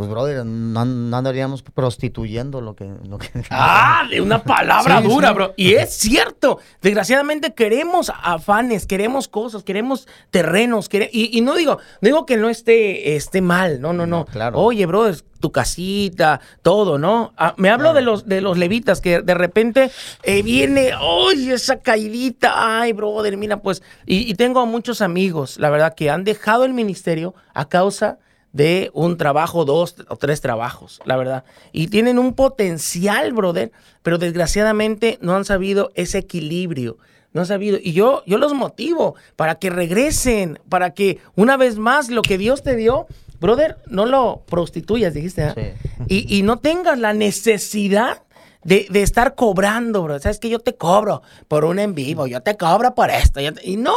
S2: pues, brother, no, no andaríamos prostituyendo lo que... Lo que
S3: Ah, de una palabra
S1: Sí,
S3: dura,
S1: sí.
S3: bro. Y es cierto. Desgraciadamente queremos afanes, queremos cosas, queremos terrenos. quere- y, y no digo, no digo que no esté, esté mal, no, no, no.
S2: No, claro.
S3: Oye, bro, es tu casita, todo, ¿no? Ah, me hablo de los de los levitas que de repente eh, viene, oye, esa caidita, ay, brother, mira, pues, y, y tengo a muchos amigos, la verdad, que han dejado el ministerio a causa de un trabajo, dos o tres trabajos, la verdad. Y tienen un potencial, brother, pero desgraciadamente no han sabido ese equilibrio. No han sabido. Y yo, yo los motivo para que regresen, para que una vez más lo que Dios te dio, brother, no lo prostituyas, dijiste.
S2: Sí.
S3: Y, y no tengas la necesidad de, de estar cobrando, bro. Sabes que yo te cobro por un en vivo, yo te cobro por esto. te- Y no,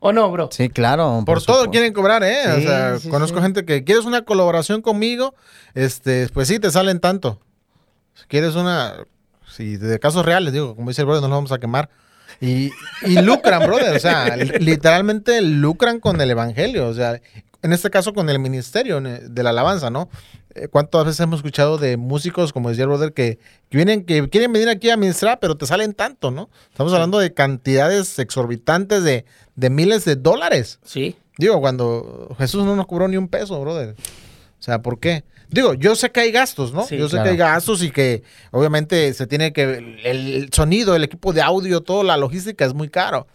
S3: ¿o no, bro?
S2: Sí, claro.
S1: Por todo
S2: supuesto.
S1: quieren cobrar, ¿eh? o sea,
S2: sí,
S1: conozco
S2: sí.
S1: gente que quieres una colaboración conmigo, este, pues sí, te salen tanto. Si quieres una, si de casos reales, digo, como dice el brother, no nos vamos a quemar. Y, y lucran, brother, o sea, li- literalmente lucran con el evangelio, o sea, en este caso con el ministerio ne- de la alabanza, ¿no? Eh, ¿Cuántas veces hemos escuchado de músicos, como decía el brother, que, que vienen, que quieren venir aquí a ministrar, pero te salen tanto, ¿no? Estamos hablando de cantidades exorbitantes de, de miles de dólares.
S3: Sí.
S1: Digo, cuando Jesús no nos cobró ni un peso, brother. O sea, ¿por qué? Digo, yo sé que hay gastos, ¿no?
S3: Sí,
S1: yo sé
S2: claro.
S1: que hay gastos y que obviamente se tiene que... El, el sonido, el equipo de audio, toda la logística es muy caro.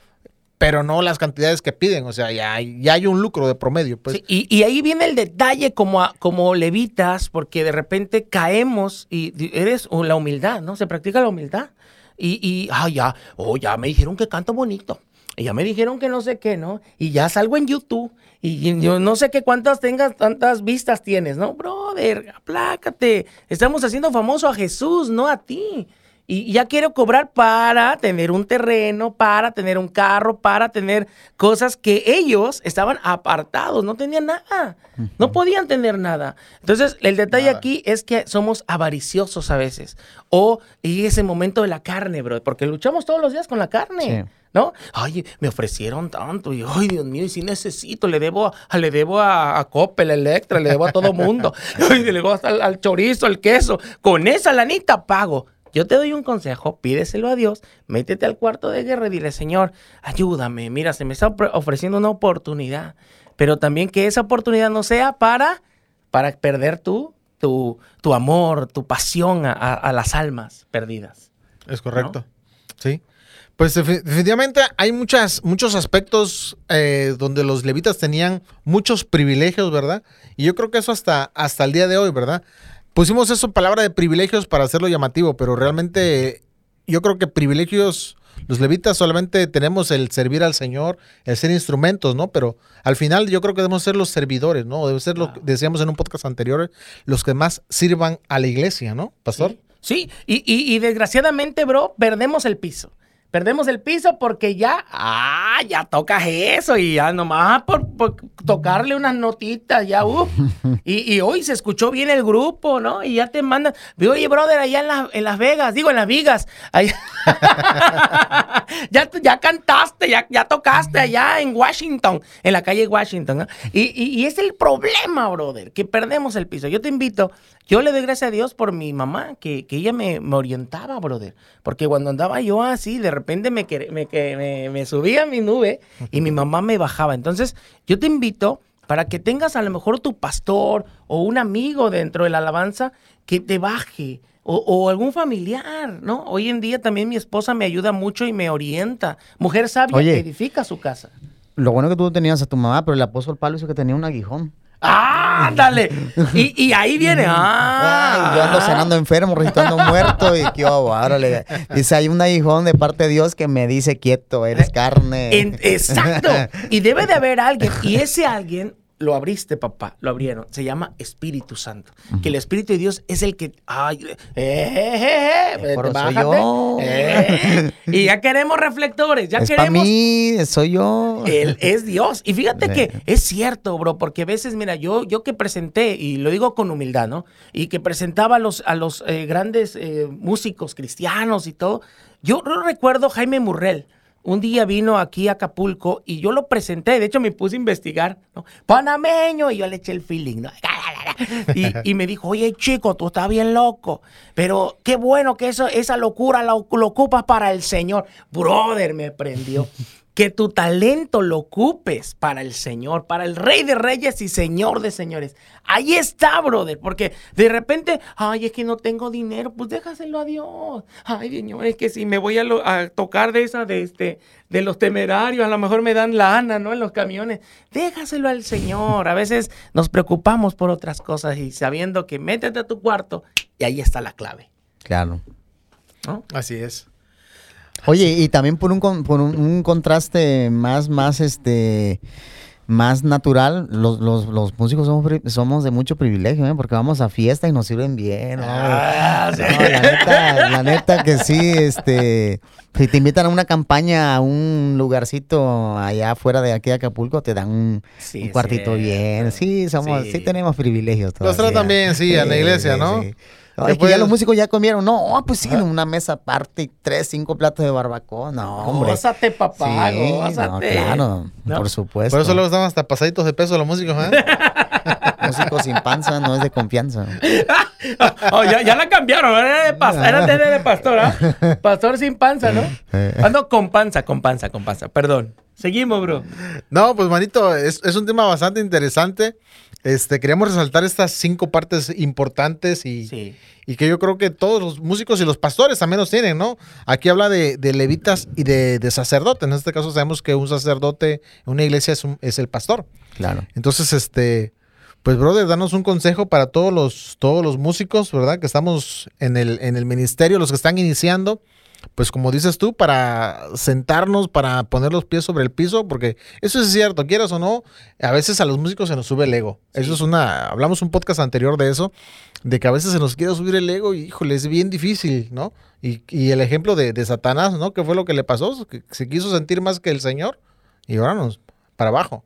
S1: Pero no las cantidades que piden. O sea, ya ya hay un lucro de promedio. Pues.
S3: Y, y ahí viene el detalle como, a- como levitas, porque de repente caemos y eres la humildad, ¿no? Se practica la humildad. Y, y ah, ya, oh, ya me dijeron que canto bonito. Y ya me dijeron que no sé qué, ¿no? Y ya salgo en YouTube. Y y yo no sé qué cuántas tengas, tantas vistas tienes, ¿no? Brother, aplácate. Estamos haciendo famoso a Jesús, no a ti. Y ya quiero cobrar para tener un terreno, para tener un carro, para tener cosas que ellos estaban apartados, no tenían nada, no podían tener nada. Entonces, el detalle
S1: Nada.
S3: aquí es que somos avariciosos a veces. O y ese momento de la carne, bro, porque luchamos todos los días con la carne.
S2: Sí.
S3: ¿No? Ay, me ofrecieron tanto y ay, Dios mío, y si necesito, le debo a, le debo a, a Coppel, a Electra, le debo a todo mundo, Ay, le debo hasta al, al chorizo, al queso, con esa lanita pago. Yo te doy un consejo, pídeselo a Dios, métete al cuarto de guerra y dile, Señor, ayúdame, mira, se me está ofre- ofreciendo una oportunidad, pero también que esa oportunidad no sea para, para perder tu, tu, tu amor, tu pasión a, a- a las almas perdidas.
S1: Es correcto. Sí. Pues defi- definitivamente hay muchas, muchos aspectos eh, donde los levitas tenían muchos privilegios, ¿verdad? Y yo creo que eso hasta, hasta el día de hoy, ¿verdad? Pusimos eso palabra de privilegios para hacerlo llamativo, pero realmente yo creo que privilegios, los levitas solamente tenemos el servir al Señor, el ser instrumentos, ¿no? Pero al final yo creo que debemos ser los servidores, ¿no? Debemos ser, lo que decíamos en un podcast anterior, los que más sirvan a la iglesia, ¿no, pastor?
S3: Sí, Sí, y, y- y desgraciadamente, bro, perdemos el piso. Perdemos el piso porque ya, ah, ya tocas eso y ya nomás por, tocarle unas notitas, ya, uff. Y, hoy se escuchó bien el grupo, ¿no? Y ya te mandan, oye, brother, allá en, en Las Vegas, digo, en Las Vigas, ya, ya cantaste, ya, ya tocaste allá en Washington, en la calle Washington, ¿no? y, y es el problema, brother, que perdemos el piso. Yo te invito yo le doy gracias a Dios por mi mamá, que, ella me, orientaba, brother. Porque cuando andaba yo así, de repente me, me, me, subía a mi nube y mi mamá me bajaba. Entonces, yo te invito para que tengas a lo mejor tu pastor o un amigo dentro de la alabanza que te baje. O, algún familiar, ¿no? Hoy en día también mi esposa me ayuda mucho y me orienta. Mujer sabia que edifica su casa.
S2: Lo bueno que tú tenías a tu mamá, pero el apóstol Pablo hizo que tenía un aguijón.
S3: ¡Ándale! Y, y ahí viene. ¡Ah!
S2: yo ando cenando enfermo, registrando muerto. Y qué órale. Dice, hay un aguijón de parte de Dios que me dice quieto, eres carne.
S3: exacto. Y debe de haber alguien. Y ese alguien lo abriste, papá, lo abrieron. Se llama Espíritu Santo. Que el Espíritu de Dios es el que. Ay, eh, eh, eh,
S2: soy yo.
S3: Eh, y ya queremos reflectores, ya
S2: es
S3: queremos.
S2: mí, soy yo.
S3: Él es Dios. Y fíjate que es cierto, bro, porque a veces, mira, yo, yo que presenté, y lo digo con humildad, ¿no? Y que presentaba a los, a los grandes músicos cristianos y todo. Yo recuerdo Jaime Murrell un día vino aquí a Acapulco y yo lo presenté, de hecho me puse a investigar. Panameño, y yo le eché el feeling, ¿no? Y, me dijo, oye chico, tú estás bien loco, pero qué bueno que eso, esa locura lo, lo ocupas para el Señor. Brother, me prendió que tu talento lo ocupes para el Señor, para el Rey de Reyes y Señor de Señores. Ahí está, brother, porque de repente, ay, es que no tengo dinero, pues déjaselo a Dios. Ay, Señor, es que si me voy a, tocar de esa, de este, de los temerarios, a lo mejor me dan lana, ¿no? En los camiones. Déjaselo al Señor. A veces nos preocupamos por otras cosas y sabiendo que métete a tu cuarto y ahí está la clave.
S2: Claro.
S1: Así es.
S2: Oye, y también por un, por un, contraste más, más, este, más natural, los, los, los músicos somos, somos, de mucho privilegio, ¿eh? porque vamos a fiesta y nos sirven bien. Ah, la, neta, la neta que sí, este, si te invitan a una campaña, a un lugarcito allá afuera de aquí de Acapulco, te dan un, cuartito bien. Sí, somos, sí. tenemos privilegios.
S1: Nosotros también, sí, a la iglesia, ¿no?
S2: Ya los músicos ya comieron. No, pues sí, una mesa aparte y tres, cinco platos de barbacoa. No, hombre.
S3: Gózate, papá, sí,
S2: claro, por supuesto.
S1: Por eso luego están hasta pasaditos de peso los músicos, ¿eh?
S2: Músico sin panza no es de confianza.
S3: oh, ya, ya, la cambiaron, era de, pastor, era de, pastor, ¿ah? Pastor sin panza, ¿no? Ah, no, con panza, con panza, con panza. Perdón. Seguimos, bro.
S1: No, pues manito, es, es un tema bastante interesante. Este, queríamos resaltar estas cinco partes importantes y, y, que yo creo que todos los músicos y los pastores también los tienen, ¿no? Aquí habla de, levitas y de, de, sacerdotes. En este caso sabemos que un sacerdote en una iglesia es, es el pastor.
S2: Claro.
S1: Entonces, este, pues, brother, danos un consejo para todos los, todos los músicos, ¿verdad? Que estamos en el, en el ministerio, los que están iniciando pues como dices tú, para sentarnos, para poner los pies sobre el piso, porque eso es cierto, quieras o no, a veces a los músicos se nos sube el ego. Eso es una, hablamos un podcast anterior de eso, de que a veces se nos quiere subir el ego y, híjole, es bien difícil, ¿no? Y, y el ejemplo de, de, Satanás, ¿no? ¿Qué fue lo que le pasó? Que se quiso sentir más que el Señor y ahora nos, para abajo.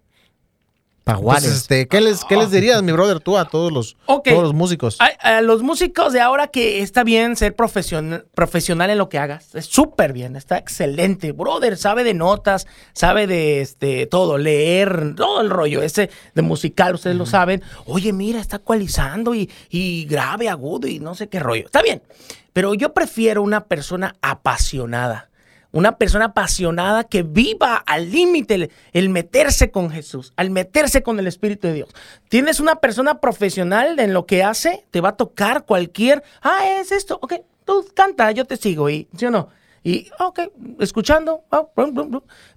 S1: Este, ¿qué, les, ¿Qué les dirías, mi brother, tú a todos los, todos los músicos?
S3: A, los músicos de ahora que está bien ser profesional, profesional en lo que hagas. Es súper bien, está excelente. Brother, sabe de notas, sabe de este, todo, leer, todo el rollo ese de musical, ustedes lo saben. Oye, mira, está ecualizando y, y grave, agudo y no sé qué rollo. Está bien, pero yo prefiero una persona apasionada una persona apasionada que viva al límite el, meterse con Jesús, al meterse con el Espíritu de Dios. Tienes una persona profesional en lo que hace, te va a tocar cualquier, ah, es esto, ok, tú canta, yo te sigo, y, ¿sí o no? Y, ok, escuchando, ah,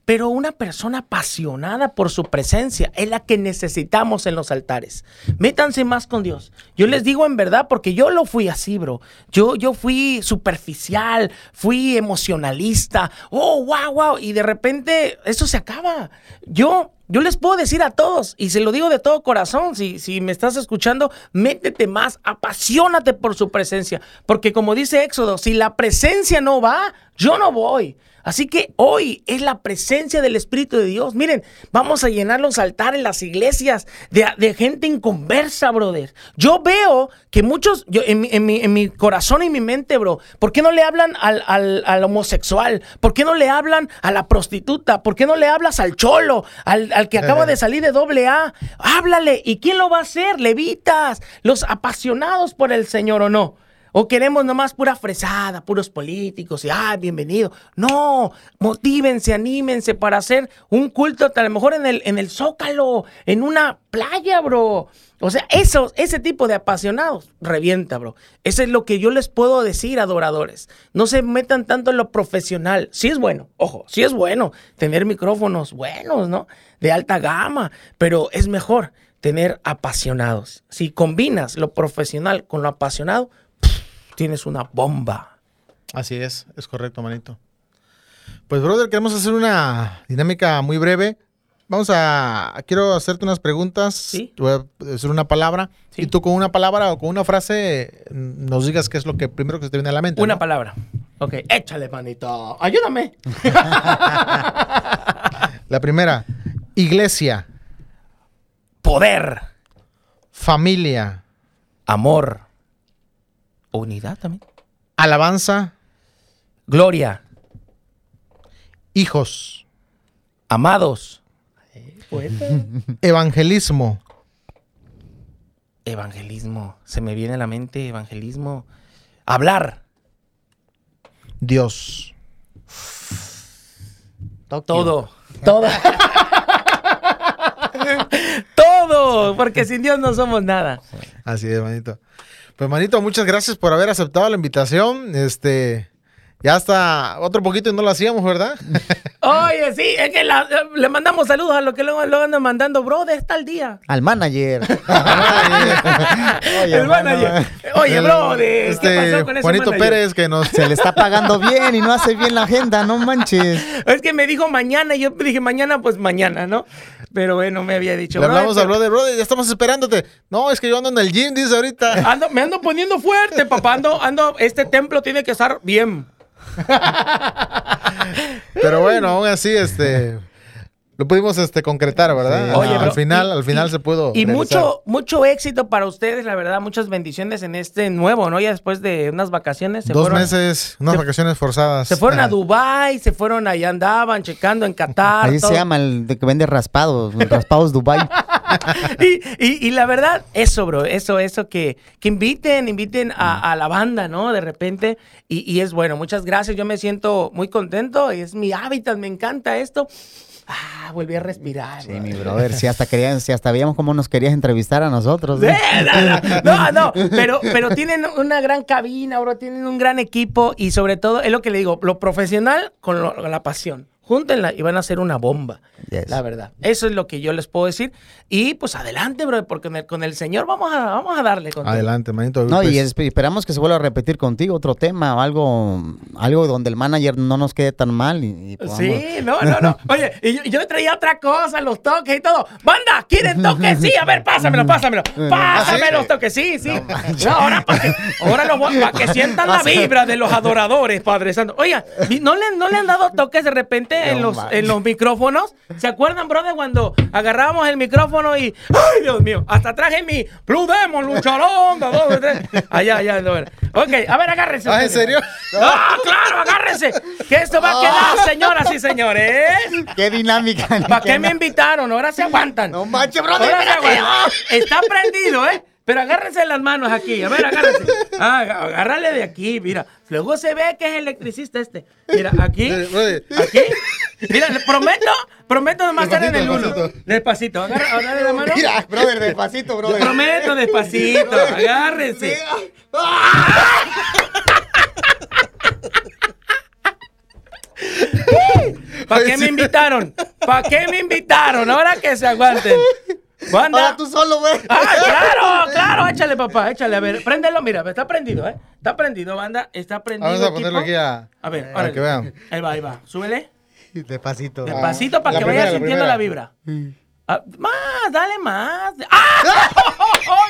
S3: pero una persona apasionada por su presencia es la que necesitamos en los altares. Métanse más con Dios. Yo les digo en verdad porque yo lo fui así, bro. Yo, yo fui superficial, fui emocionalista. Oh, wow, wow. Y de repente eso se acaba. Yo yo les puedo decir a todos, y se lo digo de todo corazón, si, si me estás escuchando, métete más, apasionate por su presencia. Porque como dice Éxodo, si la presencia no va, yo no voy. Así que hoy es la presencia del Espíritu de Dios. Miren, vamos a llenar los altares, las iglesias de, de gente inconversa, brother. Yo veo que muchos, yo, en, mi, en, mi, en, mi, corazón y mi mente, bro, ¿por qué no le hablan al, al, al, homosexual? ¿Por qué no le hablan a la prostituta? ¿Por qué no le hablas al cholo, al, al que acaba de salir de doble A? Háblale. ¿Y quién lo va a hacer? Levitas, los apasionados por el Señor o no. O queremos nomás pura fresada, puros políticos y, ah, bienvenido. No, motívense, anímense para hacer un culto, a lo mejor en el, en el Zócalo, en una playa, bro. O sea, eso, ese tipo de apasionados revienta, bro. Eso es lo que yo les puedo decir, adoradores. No se metan tanto en lo profesional. Sí es bueno, ojo, sí es bueno tener micrófonos buenos, ¿no? De alta gama, pero es mejor tener apasionados. Si combinas lo profesional con lo apasionado, tienes una bomba.
S1: Así es, es correcto, manito. Pues, brother, queremos hacer una dinámica muy breve. Vamos a. Quiero hacerte unas preguntas.
S3: Sí.
S1: Voy a decir una palabra.
S3: Sí.
S1: Y tú con una palabra o con una frase nos digas qué es lo que primero que se te viene a la mente.
S3: Una
S1: ¿no?
S3: palabra. Ok, échale, manito. Ayúdame.
S1: La primera, iglesia,
S3: Poder.
S1: familia,
S3: Amor. Unidad también.
S1: alabanza,
S3: Gloria.
S1: hijos,
S3: Amados.
S1: Evangelismo,
S3: Evangelismo. Se me viene a la mente evangelismo. Hablar.
S1: Dios.
S3: Todo. Todo. Todo. Porque sin Dios no somos nada.
S1: Así es, manito. Pues, manito, muchas gracias por haber aceptado la invitación. Este. Ya hasta otro poquito y no lo hacíamos, ¿verdad?
S3: Oye, sí, es que la- le mandamos saludos a los que luego lo andan mandando, bro, de está el día.
S2: Al manager.
S3: el manager. Oye, bro, de,
S1: este,
S3: ¿qué pasó con ese
S1: Juanito
S3: manager?
S1: Pérez que nos
S2: Se le está pagando bien y no hace bien la agenda, no manches.
S3: Es que me dijo mañana, y yo dije mañana, pues mañana, ¿no? Pero bueno, me había dicho.
S1: Le hablamos
S3: "Brother,
S1: al brother, brother, ya estamos esperándote. No, es que yo ando en el gym, dice ahorita.
S3: Ando, me ando poniendo fuerte, papá. Ando, ando, este templo tiene que estar bien.
S1: Pero bueno, aún así, este. Lo pudimos este, concretar, ¿verdad?
S2: Sí.
S1: Al- final,
S3: y-
S1: al final
S3: y-
S1: se pudo.
S3: Y
S1: realizar.
S3: mucho, mucho éxito para ustedes, la verdad, muchas bendiciones en este nuevo, ¿no? Ya después de unas vacaciones. Se
S1: Dos
S3: fueron,
S1: meses, unas
S3: se-
S1: vacaciones forzadas.
S3: Se fueron a Dubai, se fueron allá andaban checando en Qatar.
S2: Ahí
S3: todo.
S2: se llama el de que vende raspados, raspados Dubai.
S3: y, y- y la verdad, eso, bro, eso, eso, que, que inviten, inviten a, a la banda, ¿no? De repente, y, y es bueno, muchas gracias, yo me siento muy contento, es mi hábitat, me encanta esto. Ah, volví a respirar.
S2: Sí,
S3: bro.
S2: mi brother, si hasta querían, si hasta veíamos cómo nos querías entrevistar a nosotros. ¿eh?
S3: No, no, pero, pero tienen una gran cabina, bro, tienen un gran equipo y sobre todo, es lo que le digo, lo profesional con, lo- con la pasión. Júntenla y van a hacer una bomba.
S2: Yes.
S3: La verdad. Eso es lo que yo les puedo decir. Y pues adelante, bro, porque con el, con el Señor vamos a, vamos a darle con todo.
S1: Adelante, manito.
S2: No,
S1: Pues,
S2: y esp- esperamos que se vuelva a repetir contigo otro tema o algo, algo donde el manager no nos quede tan mal. Y, y podamos-
S3: Sí, no, no, no. Oye, y yo, yo traía otra cosa, los toques y todo. Banda, ¿quieren toques? Sí, a ver, pásamelo, pásamelo. Pásame
S1: ¿Ah, sí?
S3: los toques, sí, sí. No, ahora para que, ahora los voy- para que sientan la vibra de los adoradores, Padre Santo. Oiga, ¿y ¿no le, ¿no le han dado toques de repente en los, en los micrófonos? ¿Se acuerdan, brother, cuando agarrábamos el micrófono y, ay, Dios mío, hasta traje mi Blue Demon, lucharón, da dos, tres. Allá, allá, no, Ok, a ver, agárrense.
S1: Ah, ¿en serio?
S3: ¡Ah, claro, agárrense! Que esto va a quedar, señoras y señores.
S2: Qué dinámica.
S3: ¿Para qué me invitaron? Ahora se aguantan.
S2: No manches, brother,
S3: Ahora se aguantan. Está prendido, ¿eh? Pero agárrense las manos aquí. A ver, agárrense. Ah, agárrale de aquí, mira. Luego se ve que es electricista este. Mira, aquí.
S1: Eh.
S3: Aquí. Mira, prometo, prometo nomás estar en el uno.
S1: despacito.
S3: Despacito. Agarra, agarra la mano.
S2: Mira, brother, despacito, brother.
S3: prometo despacito. Agárrense. ¿Para qué me invitaron? ¿Para qué me invitaron? Ahora que se aguanten. Banda.
S2: Ahora tú solo, güey.
S3: Ah, claro, claro, échale, papá, échale, a ver, préndelo, mira, está prendido, ¿eh? Está prendido, banda, está prendido.
S1: Vamos a ponerlo aquí a,
S3: A ver,
S1: para que vean.
S3: Ahí va, ahí va, súbele.
S2: Despacito.
S3: Despacito para
S1: la
S3: que
S1: primera,
S3: vaya
S1: la
S3: sintiendo la vibra. Ah, más, dale más. ¡Ah!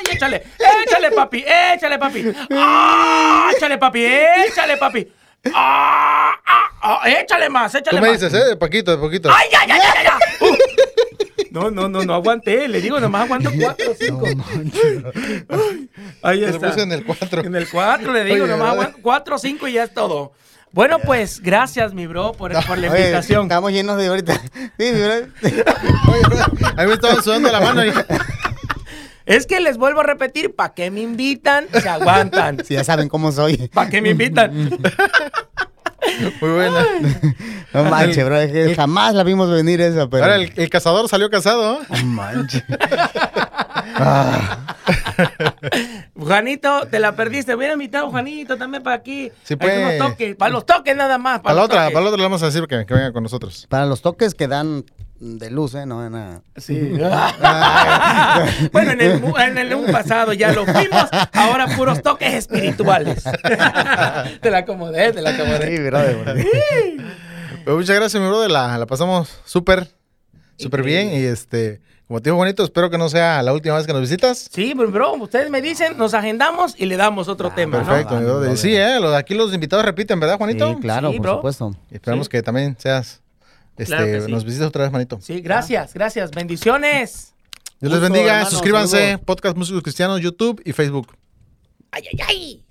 S3: ¡Oye, échale! ¡Échale, papi! ¡Échale, papi! ¡Ah! ¡Échale, papi! ¡Échale, papi! ¡Ah! ¡Ah! Ah, échale más, échale
S1: Tú me
S3: más.
S1: dices, ¿eh? De poquito, de poquito.
S3: ¡Ay, ya, ya, ya, ya! No, no, no, no aguanté. Le digo, nomás aguanto cuatro o cinco. Ay, Ahí
S1: Te lo
S3: está.
S1: puse en el 4.
S3: En el 4 le digo,
S1: Oye,
S3: nomás
S1: ¿verdad?
S3: aguanto 4 o 5 y ya es todo. Bueno, pues gracias, mi bro, por, por la
S2: Oye,
S3: invitación.
S2: estamos llenos de ahorita. Sí, mi bro.
S1: Oye, bro, a mí me estaba sudando la mano. y-
S3: Es que les vuelvo a repetir, ¿para qué me invitan? Se aguantan.
S2: Si ya saben cómo soy.
S3: ¿Para qué me invitan?
S1: Muy buena.
S2: No manches, bro. es que jamás la vimos venir esa, pero.
S1: Ahora el, el cazador salió casado. ¿eh?
S2: No manches.
S3: Juanito, te la perdiste. Hubiera invitado a Juanito también para aquí.
S1: Sí, pues.
S3: toques, para los toques nada más.
S1: Para la otra,
S3: toques.
S1: para la otra le vamos a decir que, que venga con nosotros.
S2: Para los toques que dan de luz, ¿eh? No de nada.
S3: Sí. bueno, en el, mu- en el un pasado ya lo fuimos, ahora puros toques espirituales. te la acomodé, te la acomodé.
S2: Sí, bro, bro.
S1: Pues muchas gracias, mi brother. La, la pasamos súper, súper bien. Y este, como te digo, bonito, espero que no sea la última vez que nos visitas.
S3: Sí, bro, bro, ustedes me dicen, nos agendamos y le damos otro tema, ¿no?
S1: Perfecto, mi
S2: Ah,
S1: brother.
S2: no,
S1: Sí, eh, los- aquí los invitados repiten, ¿verdad, Juanito?
S2: Sí, claro,
S3: Sí,
S2: por
S3: bro.
S2: supuesto.
S1: Y esperamos
S3: Sí.
S1: que también seas, este,
S3: Claro que sí.
S1: nos visites otra vez, manito.
S3: Sí, gracias, gracias. Bendiciones.
S1: Dios les bendiga.
S2: hermano,
S1: Suscríbanse.
S2: saludos.
S1: Podcast Músicos Cristianos, YouTube y Facebook.
S3: Ay, ay, ay.